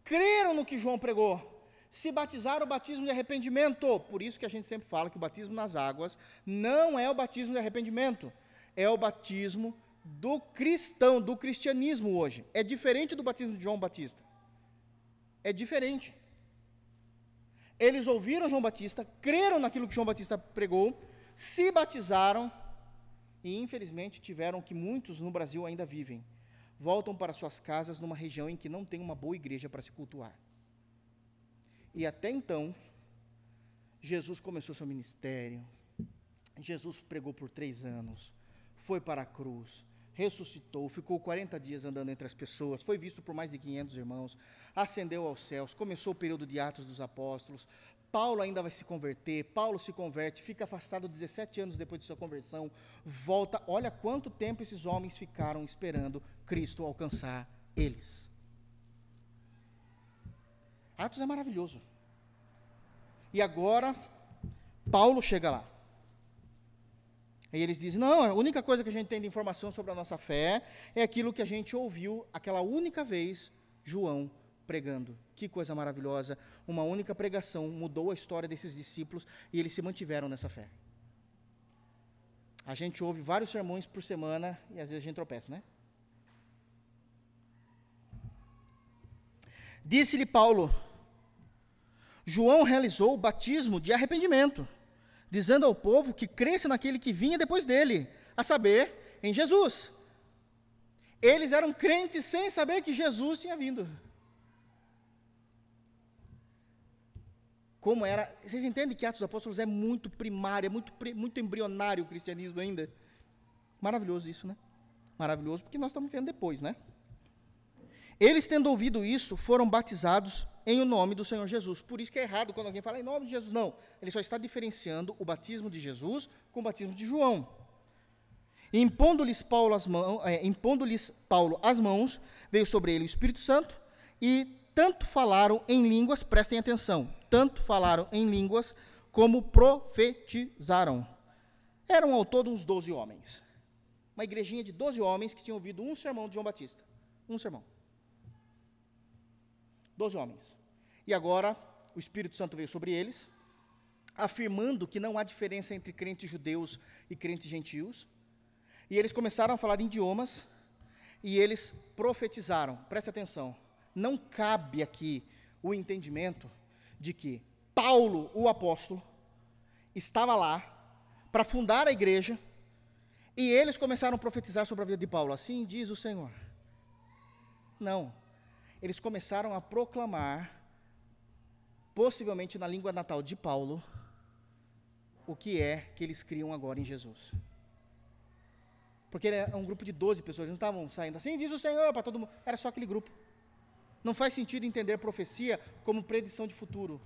creram no que João pregou, se batizaram o batismo de arrependimento. Por isso que a gente sempre fala que o batismo nas águas não é o batismo de arrependimento, é o batismo do cristão, do cristianismo hoje. É diferente do batismo de João Batista. É diferente. Eles ouviram João Batista, creram naquilo que João Batista pregou, se batizaram e, infelizmente, tiveram que muitos no Brasil ainda vivem. Voltam para suas casas numa região em que não tem uma boa igreja para se cultuar. E até então, Jesus começou seu ministério. Jesus pregou por três anos, foi para a cruz, ressuscitou, ficou 40 dias andando entre as pessoas, foi visto por mais de 500 irmãos, ascendeu aos céus, começou o período de Atos dos Apóstolos. Paulo ainda vai se converter, Paulo se converte, fica afastado 17 anos depois de sua conversão, volta. Olha quanto tempo esses homens ficaram esperando Cristo alcançar eles. Atos é maravilhoso. E agora, Paulo chega lá. Aí eles dizem: não, a única coisa que a gente tem de informação sobre a nossa fé é aquilo que a gente ouviu aquela única vez João pregando. Que coisa maravilhosa! Uma única pregação mudou a história desses discípulos e eles se mantiveram nessa fé. A gente ouve vários sermões por semana e às vezes a gente tropeça, né? Disse-lhe Paulo: João realizou o batismo de arrependimento dizendo ao povo que cresce naquele que vinha depois dele, a saber, em Jesus. Eles eram crentes sem saber que Jesus tinha vindo. Como era. Vocês entendem que Atos dos Apóstolos é muito primário, é muito, muito embrionário o cristianismo ainda? Maravilhoso isso, né? Maravilhoso, porque nós estamos vendo depois, né? Eles, tendo ouvido isso, foram batizados em o nome do Senhor Jesus. Por isso que é errado quando alguém fala em nome de Jesus. Não, ele só está diferenciando o batismo de Jesus com o batismo de João. Impondo-lhes Paulo as mãos, é, impondo-lhes Paulo as mãos, veio sobre ele o Espírito Santo e tanto falaram em línguas, prestem atenção, tanto falaram em línguas como profetizaram. Eram ao todo uns doze homens. Uma igrejinha de doze homens que tinham ouvido um sermão de João Batista. Um sermão. Doze homens. E agora o Espírito Santo veio sobre eles, afirmando que não há diferença entre crentes judeus e crentes gentios. E eles começaram a falar em idiomas e eles profetizaram. Preste atenção. Não cabe aqui o entendimento de que Paulo, o apóstolo, estava lá para fundar a igreja e eles começaram a profetizar sobre a vida de Paulo. Assim diz o Senhor. Não eles começaram a proclamar, possivelmente na língua natal de Paulo, o que é que eles criam agora em Jesus. Porque era um grupo de 12 pessoas, eles não estavam saindo assim, diz o Senhor para todo mundo, era só aquele grupo. Não faz sentido entender profecia como predição de futuro,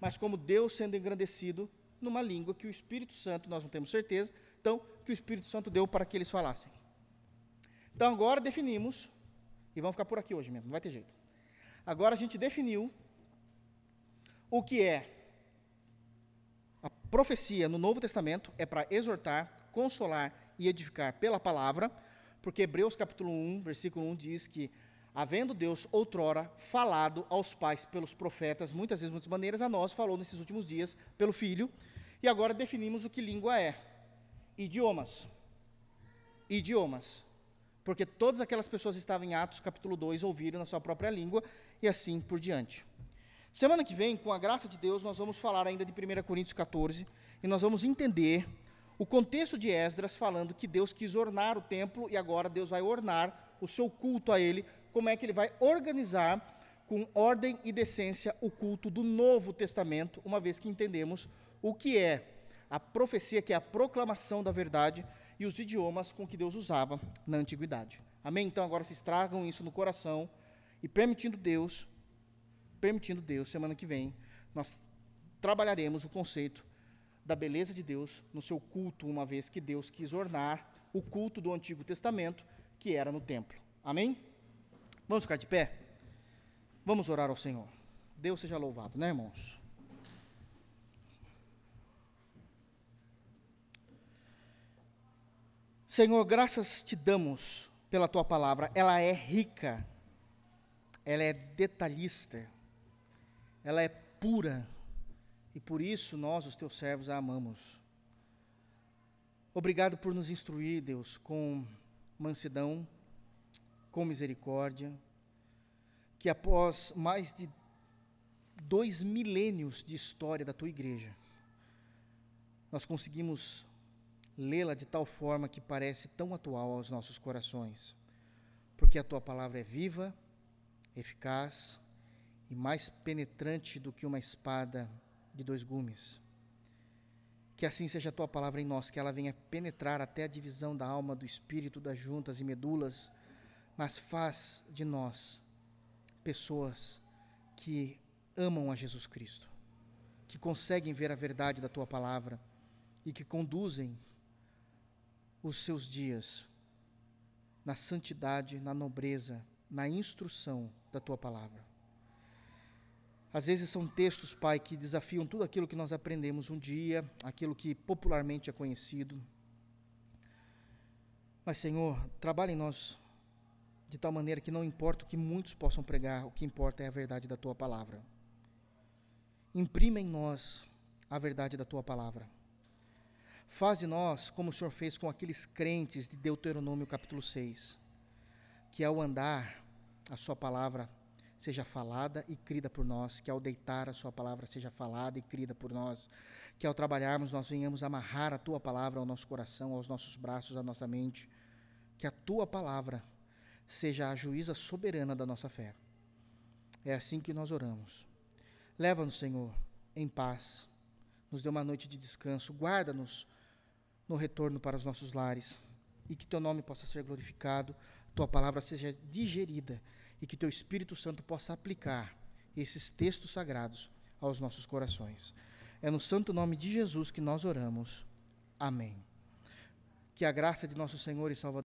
mas como Deus sendo engrandecido numa língua que o Espírito Santo, nós não temos certeza, então, que o Espírito Santo deu para que eles falassem. Então agora definimos e vamos ficar por aqui hoje mesmo, não vai ter jeito. Agora a gente definiu o que é a profecia no Novo Testamento é para exortar, consolar e edificar pela palavra, porque Hebreus capítulo 1, versículo 1 diz que havendo Deus outrora falado aos pais pelos profetas, muitas vezes, muitas maneiras, a nós falou nesses últimos dias pelo Filho, e agora definimos o que língua é. Idiomas. Idiomas porque todas aquelas pessoas estavam em Atos capítulo 2 ouviram na sua própria língua e assim por diante. Semana que vem, com a graça de Deus, nós vamos falar ainda de 1 Coríntios 14 e nós vamos entender o contexto de Esdras falando que Deus quis ornar o templo e agora Deus vai ornar o seu culto a ele, como é que ele vai organizar com ordem e decência o culto do Novo Testamento, uma vez que entendemos o que é a profecia, que é a proclamação da verdade, e os idiomas com que Deus usava na antiguidade. Amém? Então agora se tragam isso no coração e permitindo Deus, permitindo Deus, semana que vem, nós trabalharemos o conceito da beleza de Deus no seu culto, uma vez que Deus quis ornar o culto do Antigo Testamento, que era no templo. Amém? Vamos ficar de pé? Vamos orar ao Senhor. Deus seja louvado, né, irmãos? Senhor, graças te damos pela tua palavra. Ela é rica, ela é detalhista, ela é pura, e por isso nós, os teus servos, a amamos. Obrigado por nos instruir, Deus, com mansidão, com misericórdia, que após mais de dois milênios de história da tua igreja, nós conseguimos lê-la de tal forma que parece tão atual aos nossos corações, porque a tua palavra é viva, eficaz e mais penetrante do que uma espada de dois gumes. Que assim seja a tua palavra em nós, que ela venha penetrar até a divisão da alma, do espírito, das juntas e medulas, mas faz de nós pessoas que amam a Jesus Cristo, que conseguem ver a verdade da tua palavra e que conduzem os seus dias na santidade, na nobreza, na instrução da tua palavra. Às vezes são textos, Pai, que desafiam tudo aquilo que nós aprendemos um dia, aquilo que popularmente é conhecido. Mas, Senhor, trabalhe em nós de tal maneira que não importa o que muitos possam pregar, o que importa é a verdade da tua palavra. Imprima em nós a verdade da tua palavra. Faz de nós como o Senhor fez com aqueles crentes de Deuteronômio capítulo 6, que ao andar a sua palavra seja falada e crida por nós, que ao deitar a sua palavra seja falada e crida por nós, que ao trabalharmos nós venhamos amarrar a tua palavra ao nosso coração, aos nossos braços, à nossa mente, que a tua palavra seja a juíza soberana da nossa fé. É assim que nós oramos. Leva-nos, Senhor, em paz. Nos dê uma noite de descanso. Guarda-nos no retorno para os nossos lares e que teu nome possa ser glorificado, tua palavra seja digerida e que teu Espírito Santo possa aplicar esses textos sagrados aos nossos corações. É no santo nome de Jesus que nós oramos. Amém. Que a graça de nosso Senhor e Salvador